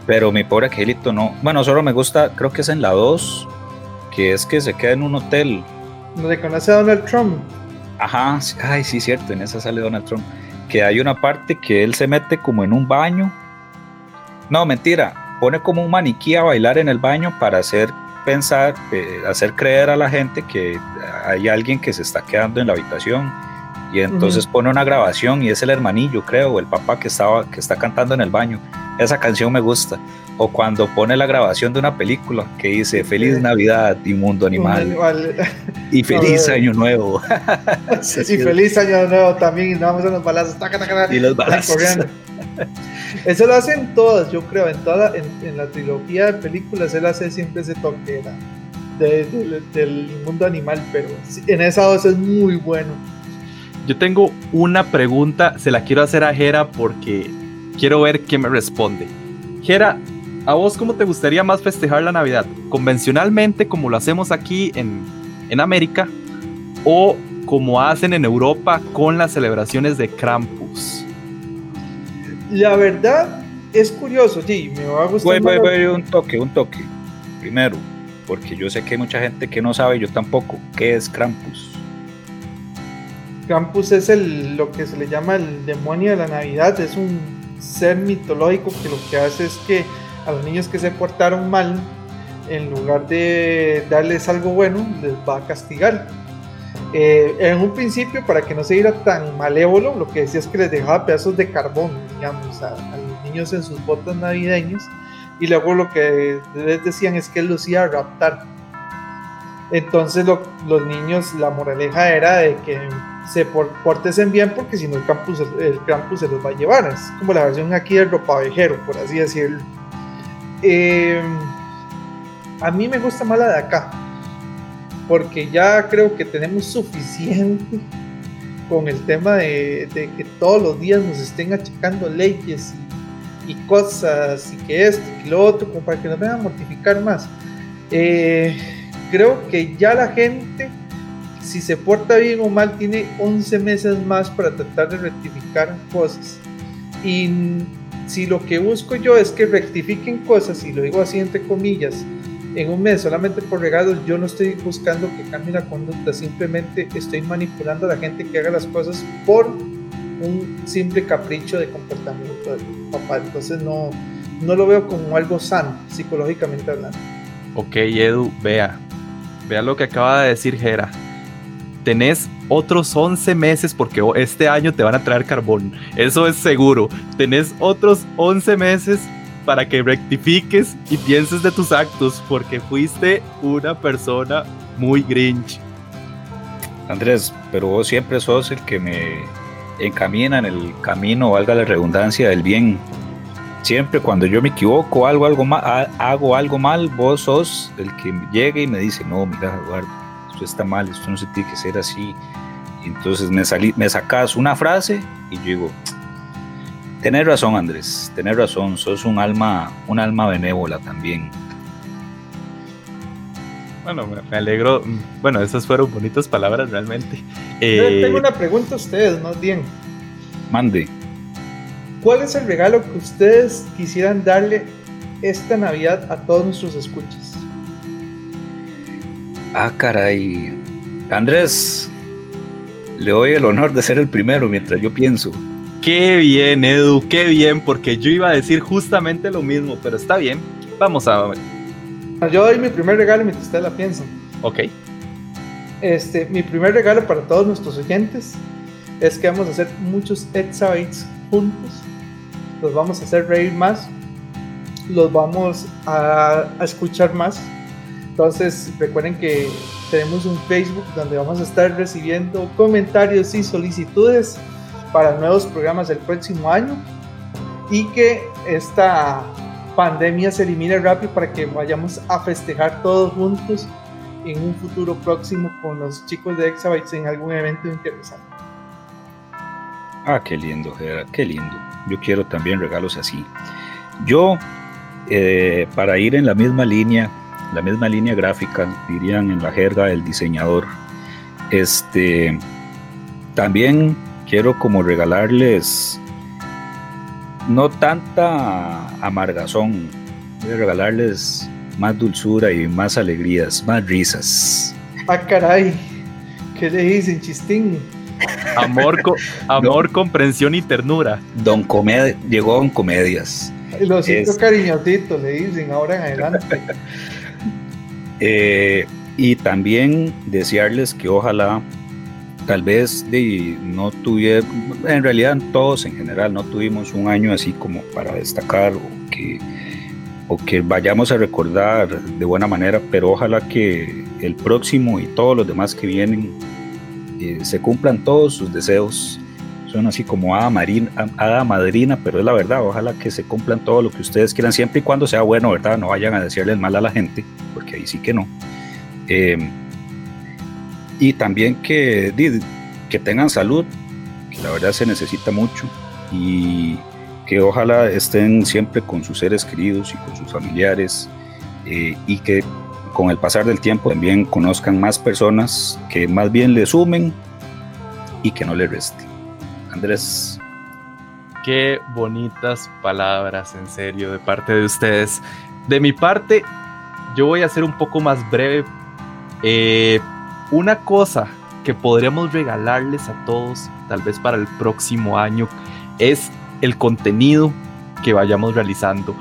pero mi pobre angelito no, bueno, solo me gusta, creo que es en la 2, que es que se queda en un hotel, ¿No conoce a Donald Trump? Ajá, ay, sí, cierto, en esa sale Donald Trump. Que hay una parte que él se mete como en un baño. No, mentira, pone como un maniquí a bailar en el baño para hacer pensar, eh, hacer creer a la gente que hay alguien que se está quedando en la habitación. Y entonces pone una grabación y es el hermanillo, creo, o el papá que, estaba, que está cantando en el baño. Esa canción me gusta. O cuando pone la grabación de una película que dice Feliz. Navidad, Inmundo Un Animal, animal. y *laughs* Feliz Año Nuevo. *laughs* *laughs* y feliz año nuevo también. Y nos vamos a los balazos. taca, taca, taca, Y los balazos. corriendo. *laughs* Eso lo hacen todas, yo creo. En toda en, en la trilogía de películas, él hace siempre ese toque del mundo animal. Pero en esa dos es muy bueno. Yo tengo una pregunta, se la quiero hacer a Jera porque quiero ver qué me responde. Jera, ¿a vos cómo te gustaría más festejar la Navidad? ¿Convencionalmente como lo hacemos aquí en, en América o como hacen en Europa con las celebraciones de Krampus? La verdad es curioso, sí, me va a gustar. Voy, voy, voy, un toque, un toque. Primero, porque yo sé que hay mucha gente que no sabe, yo tampoco, ¿qué es Krampus? Krampus es el, lo que se le llama el demonio de la Navidad. Es un ser mitológico que lo que hace es que a los niños que se portaron mal, en lugar de darles algo bueno, les va a castigar. Eh, en un principio, para que no se viera tan malévolo, lo que decía es que les dejaba pedazos de carbón, digamos, a, a los niños en sus botas navideños. Y luego lo que les decían es que él los iba a raptar. Entonces lo- los niños, la moraleja era de que se por, pórtense bien porque si no el campus, el campus se los va a llevar. Es como la versión aquí del ropavejero, por así decirlo. Eh, a mí me gusta más la de acá, porque ya creo que tenemos suficiente con el tema de, de que todos los días nos estén achacando leyes y, y cosas y que esto y lo otro, como para que nos vengan a mortificar más. Eh, creo que ya la gente, si se porta bien o mal, tiene 11 meses más para tratar de rectificar cosas. Y si lo que busco yo es que rectifiquen cosas, y lo digo así entre comillas, en un mes solamente por regalos, yo no estoy buscando que cambie la conducta, simplemente estoy manipulando a la gente que haga las cosas por un simple capricho de comportamiento del papá. Entonces no, no lo veo como algo sano, psicológicamente hablando. Ok, Edu, vea. Vea lo que acaba de decir Jera. Tenés otros 11 meses porque este año te van a traer carbón. Eso es seguro. Tenés otros 11 meses para que rectifiques y pienses de tus actos porque fuiste una persona muy grinch. Andrés, pero vos siempre sos el que me encamina en el camino, valga la redundancia, del bien. Siempre cuando yo me equivoco, algo, algo hago algo mal, vos sos el que llega y me dice, no, mira, Eduardo, esto está mal, esto no se tiene que ser así. Entonces me, salí, me sacas una frase y yo digo, tenés razón, Andrés, tenés razón, sos un alma, un alma benévola también. Bueno, me, me alegro. Mm, Bueno, esas fueron bonitas palabras realmente. Eh, tengo una pregunta a ustedes, más bien. Mande. ¿Cuál es el regalo que ustedes quisieran darle esta Navidad a todos nuestros escuchas? Ah, caray. Andrés, le doy el honor de ser el primero mientras yo pienso. Qué bien, Edu, qué bien, porque yo iba a decir justamente lo mismo, pero está bien. Vamos a ver. Yo doy mi primer regalo mientras ustedes la piensan. Ok. Este, mi primer regalo para todos nuestros oyentes es que vamos a hacer muchos exabytes juntos. Los vamos a hacer reír más. Los vamos a, a escuchar más. Entonces recuerden que tenemos un Facebook donde vamos a estar recibiendo comentarios y solicitudes para nuevos programas del próximo año y que esta pandemia se elimine rápido para que vayamos a festejar todos juntos en un futuro próximo con los chicos de Exabytes en algún evento interesante. Ah, qué lindo, qué lindo. Yo quiero también regalos así. Yo, eh, para ir en la misma línea, la misma línea gráfica, dirían en la jerga del diseñador, este, también quiero como regalarles no tanta amargazón, quiero regalarles más dulzura y más alegrías, más risas. Ah, caray, ¿qué le dicen, chistín? Amor, *laughs* amor comprensión y ternura. Don Comedia, llegó Don Comedias. Lo siento cariñosito, le dicen ahora en adelante. *laughs* Eh, y también desearles que ojalá tal vez no tuviera, en realidad todos en general no tuvimos un año así como para destacar o que, o que vayamos a recordar de buena manera, pero ojalá que el próximo y todos los demás que vienen eh, se cumplan todos sus deseos. Son así como hada madrina, pero es la verdad, ojalá que se cumplan todo lo que ustedes quieran, siempre y cuando sea bueno, ¿verdad? No vayan a decirles mal a la gente, porque ahí sí que no. Eh, y también que, que tengan salud, que la verdad se necesita mucho y que ojalá estén siempre con sus seres queridos y con sus familiares eh, y que con el pasar del tiempo también conozcan más personas que más bien le sumen y que no le resten. Andrés. Qué bonitas palabras, en serio, de parte de ustedes. De mi parte, yo voy a ser un poco más breve. Eh, una cosa que podríamos regalarles a todos, tal vez para el próximo año, es el contenido que vayamos realizando.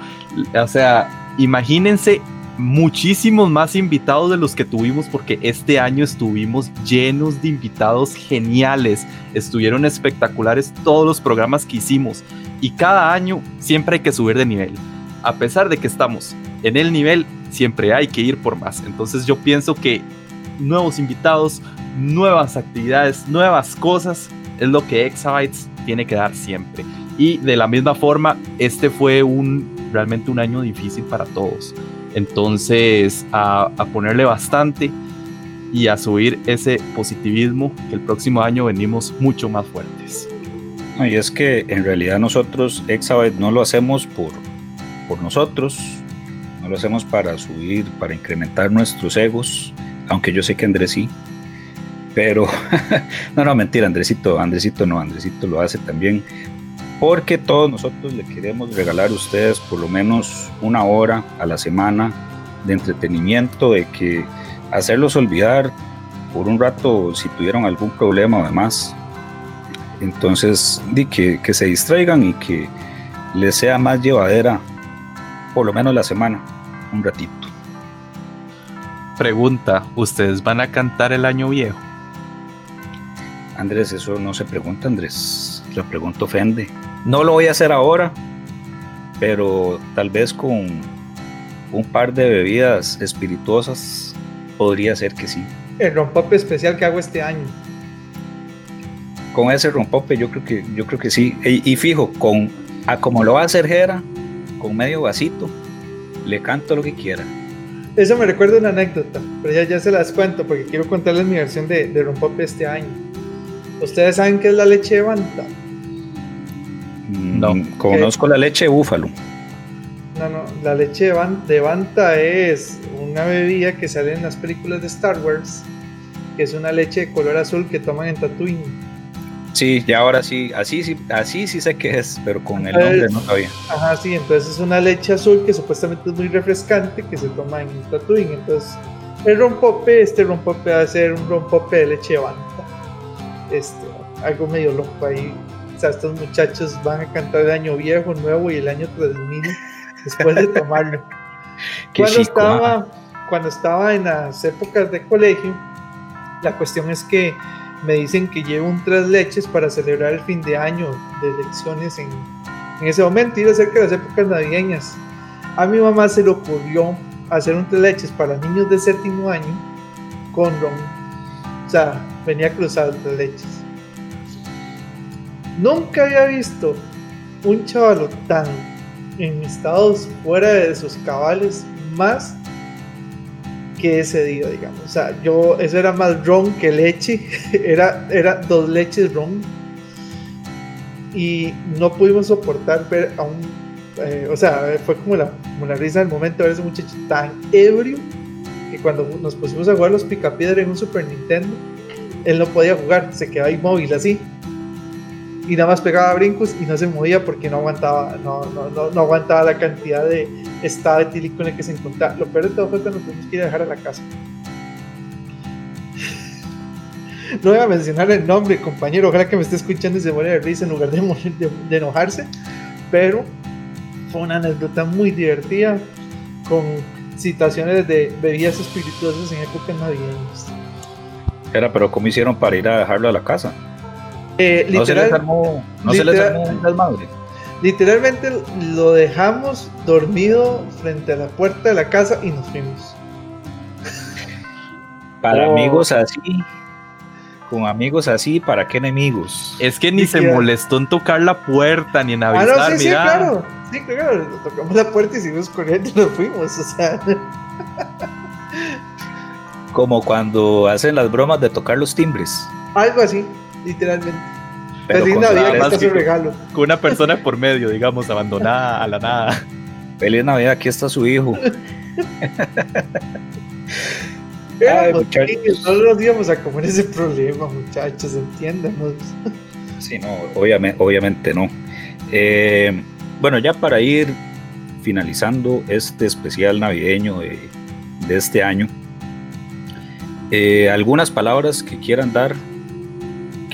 O sea, imagínense muchísimos más invitados de los que tuvimos porque este año estuvimos llenos de invitados geniales, estuvieron espectaculares todos los programas que hicimos y cada año siempre hay que subir de nivel. A pesar de que estamos en el nivel, siempre hay que ir por más. Entonces yo pienso que nuevos invitados, nuevas actividades, nuevas cosas, es lo que Exabytes tiene que dar siempre. Y de la misma forma, este fue un realmente un año difícil para todos. Entonces, a, ponerle bastante y a subir ese positivismo, que el próximo año venimos mucho más fuertes. y es que en realidad nosotros, Exabyte, no lo hacemos por, por nosotros, no lo hacemos para subir, para incrementar nuestros egos, aunque yo sé que Andrés sí. Pero, *laughs* no, no, mentira, Andresito, Andresito no, Andresito lo hace también. Porque todos nosotros le queremos regalar a ustedes por lo menos una hora a la semana de entretenimiento, de que hacerlos olvidar por un rato si tuvieron algún problema o demás. Entonces, de que, que se distraigan y que les sea más llevadera por lo menos la semana, un ratito. Pregunta, ¿ustedes van a cantar el año viejo? Andrés, eso no se pregunta, Andrés. La pregunta ofende. No lo voy a hacer ahora, pero tal vez con un par de bebidas espirituosas podría ser que sí. El rompope especial que hago este año. Con ese rompope yo creo que yo creo que sí. Y, fijo, con a como lo va a hacer Jera, con medio vasito, le canto lo que quiera. Eso me recuerda una anécdota, pero ya, ya se las cuento porque quiero contarles mi versión de, de rompope este año. ¿Ustedes saben qué es la leche de Banta? Mm, no. Conozco la leche de búfalo. No, no, la leche de Banta es una bebida que sale en las películas de Star Wars, que es una leche de color azul que toman en Tatooine. Sí, ya ahora sí, así sí, así sí sé qué es, pero con el nombre no sabía. Ajá, sí, entonces es una leche azul que supuestamente es muy refrescante que se toma en Tatooine. Entonces, el rompope, este rompope va a ser un rompope de leche de banta. Este, algo medio loco ahí. O sea, estos muchachos van a cantar el año viejo, nuevo y el año 3000 después de tomarlo. *laughs* cuando, estaba, ah. cuando estaba en las épocas de colegio, la cuestión es que me dicen que llevo un tres leches para celebrar el fin de año de elecciones en, en ese momento, iba a ser que las épocas navideñas. A mi mamá se le ocurrió hacer un tres leches para niños de séptimo año con ron. O sea, venía cruzado el tres leches. Nunca había visto un chaval tan en estados fuera de sus cabales más que ese día, digamos. O sea, yo, eso era más ron que leche. *laughs* era, era dos leches ron. Y no pudimos soportar ver a un. eh, o sea, fue como la, la risa del momento ver a ese muchacho tan ebrio que cuando nos pusimos a jugar los picapiedra en un Super Nintendo, él no podía jugar, se quedaba inmóvil así. Y nada más pegaba brincos y no se movía porque no aguantaba, no, no, no, no aguantaba la cantidad de estado etílico en el que se encontraba. Lo peor de todo fue cuando tuvimos que ir a dejar a la casa. *laughs* No voy a mencionar el nombre, compañero. Ojalá que me esté escuchando y se muere de risa en lugar de, de, de enojarse. Pero fue una anécdota muy divertida con situaciones de bebidas espirituosas en épocas navideñas. Era, pero ¿cómo hicieron para ir a dejarlo a la casa? Eh, No se les armó, no se les literal- armó un desmadre. Literalmente lo dejamos dormido frente a la puerta de la casa y nos fuimos. Para Oh. amigos así, con amigos así, ¿para qué enemigos? Es que ni se molestó en tocar la puerta ni en Ah, avisar, no, sí, sí, mira. claro. Sí, claro. Tocamos la puerta y seguimos corriendo y nos fuimos. O sea, Como cuando hacen las bromas de tocar los timbres. algo así, literalmente. Pero Feliz con Navidad, que está su regalo. Con una persona por medio, digamos, abandonada a la nada. *laughs* Feliz Navidad, aquí está su hijo. *laughs* Éramos muchachos. no nos íbamos a comer ese problema, muchachos, entiéndanos. Sí, no, obviamente, obviamente no. Eh, bueno, ya para ir finalizando este especial navideño de, de este año, eh, algunas palabras que quieran dar,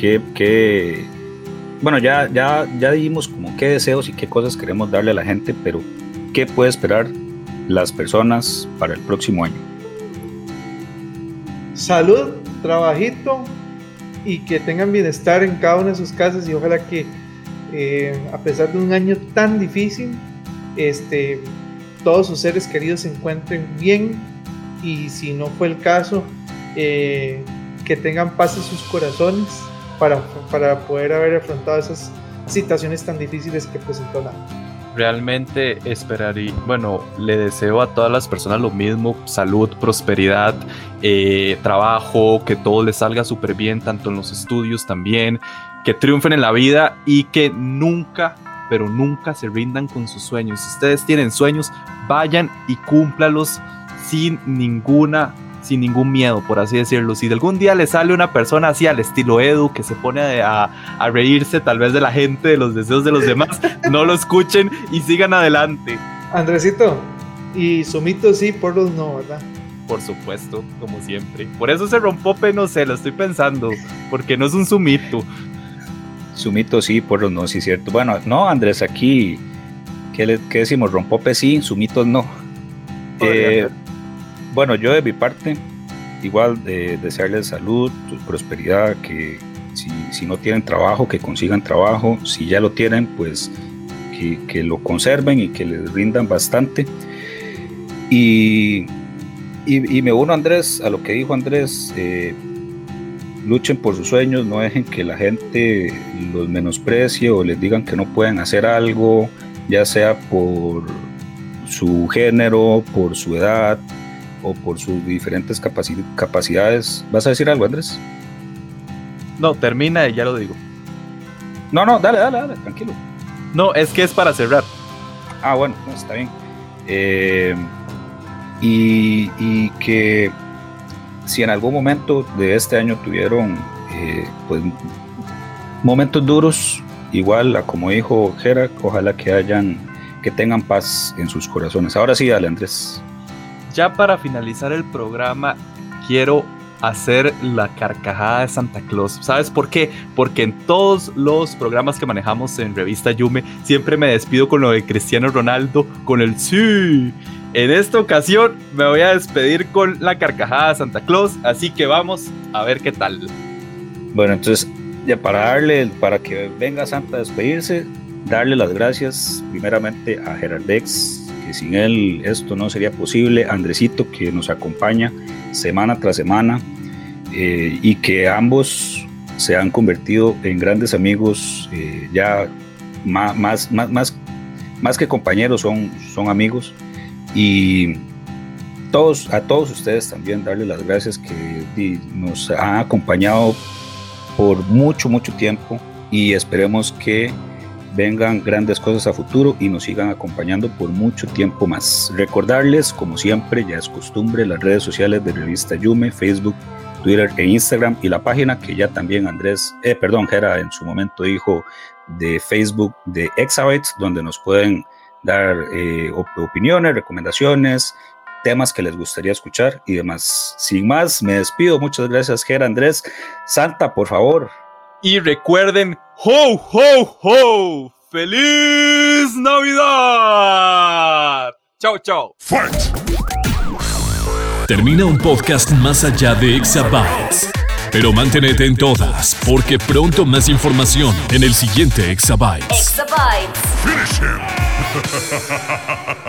que- bueno, ya, ya, ya dijimos como qué deseos y qué cosas queremos darle a la gente, pero ¿qué puede esperar las personas para el próximo año? Salud, trabajito y que tengan bienestar en cada una de sus casas y ojalá que eh, a pesar de un año tan difícil, este, todos sus seres queridos se encuentren bien y si no fue el caso, eh, que tengan paz en sus corazones para, poder haber afrontado esas situaciones tan difíciles que presentó la Realmente esperaría, bueno, le deseo a todas las personas lo mismo, salud, prosperidad, eh, trabajo, que todo les salga súper bien, tanto en los estudios también, que triunfen en la vida y que nunca, pero nunca se rindan con sus sueños. Si ustedes tienen sueños, vayan y cúmplalos sin ninguna sin ningún miedo, por así decirlo. Si de algún día le sale una persona así al estilo Edu, que se pone a, a reírse tal vez de la gente, de los deseos de los demás, no lo escuchen y sigan adelante. Andresito, y Sumito sí, por los no, ¿verdad? Por supuesto, como siempre. Por eso ese rompope, no sé, lo estoy pensando, porque no es un sumito. Sumito sí, por los no, sí, cierto. Bueno, no, Andrés, aquí, ¿qué, le- qué decimos? Rompope sí, sumitos no. Eh, bueno, yo de mi parte, igual de desearles salud, prosperidad, que si, no tienen trabajo, que consigan trabajo, si ya lo tienen, pues que, lo conserven y que les rindan bastante. Y me uno, Andrés, a lo que dijo Andrés, eh, luchen por sus sueños, no dejen que la gente los menosprecie o les digan que no pueden hacer algo, ya sea por su género, por su edad o por sus diferentes capaci- capacidades. ¿Vas a decir algo, Andrés? No, termina y ya lo digo. No, no, dale, dale, dale, tranquilo. No, es que es para cerrar. Ah, bueno, no, está bien. Eh, y, y que si en algún momento de este año tuvieron eh, pues, momentos duros, igual a como dijo Jera, ojalá que hayan, que tengan paz en sus corazones. Ahora sí, dale, Andrés. Ya para finalizar el programa, quiero hacer la carcajada de Santa Claus. ¿Sabes por qué? Porque en todos los programas que manejamos en Revista Yume, siempre me despido con lo de Cristiano Ronaldo, con el sí. En esta ocasión me voy a despedir con la carcajada de Santa Claus, así que vamos a ver qué tal. Bueno, entonces, ya para darle, para que venga Santa a despedirse, darle las gracias primeramente a Gerardex, sin él esto no sería posible. Andresito, que nos acompaña semana tras semana eh, y que ambos se han convertido en grandes amigos, eh, ya más, más, más, más, que compañeros, son, son amigos. Y todos, a todos ustedes también darles las gracias que nos han acompañado por mucho, mucho tiempo y esperemos que vengan grandes cosas a futuro y nos sigan acompañando por mucho tiempo más. Recordarles, como siempre, ya es costumbre, las redes sociales de Revista Yume, Facebook, Twitter e Instagram y la página que ya también Andrés, eh, perdón, Jera en su momento dijo de Facebook de Exabytes, donde nos pueden dar eh, opiniones, recomendaciones, temas que les gustaría escuchar y demás. Sin más, me despido. Muchas gracias, Jera Andrés. Santa, por favor. Y recuerden, ¡ho, ho, ho! ¡Feliz Navidad! Chao, chao. Termina un podcast más allá de Exabytes. Pero manténete en todas, porque pronto más información en el siguiente Exabytes. Exabytes. Finish him. *laughs*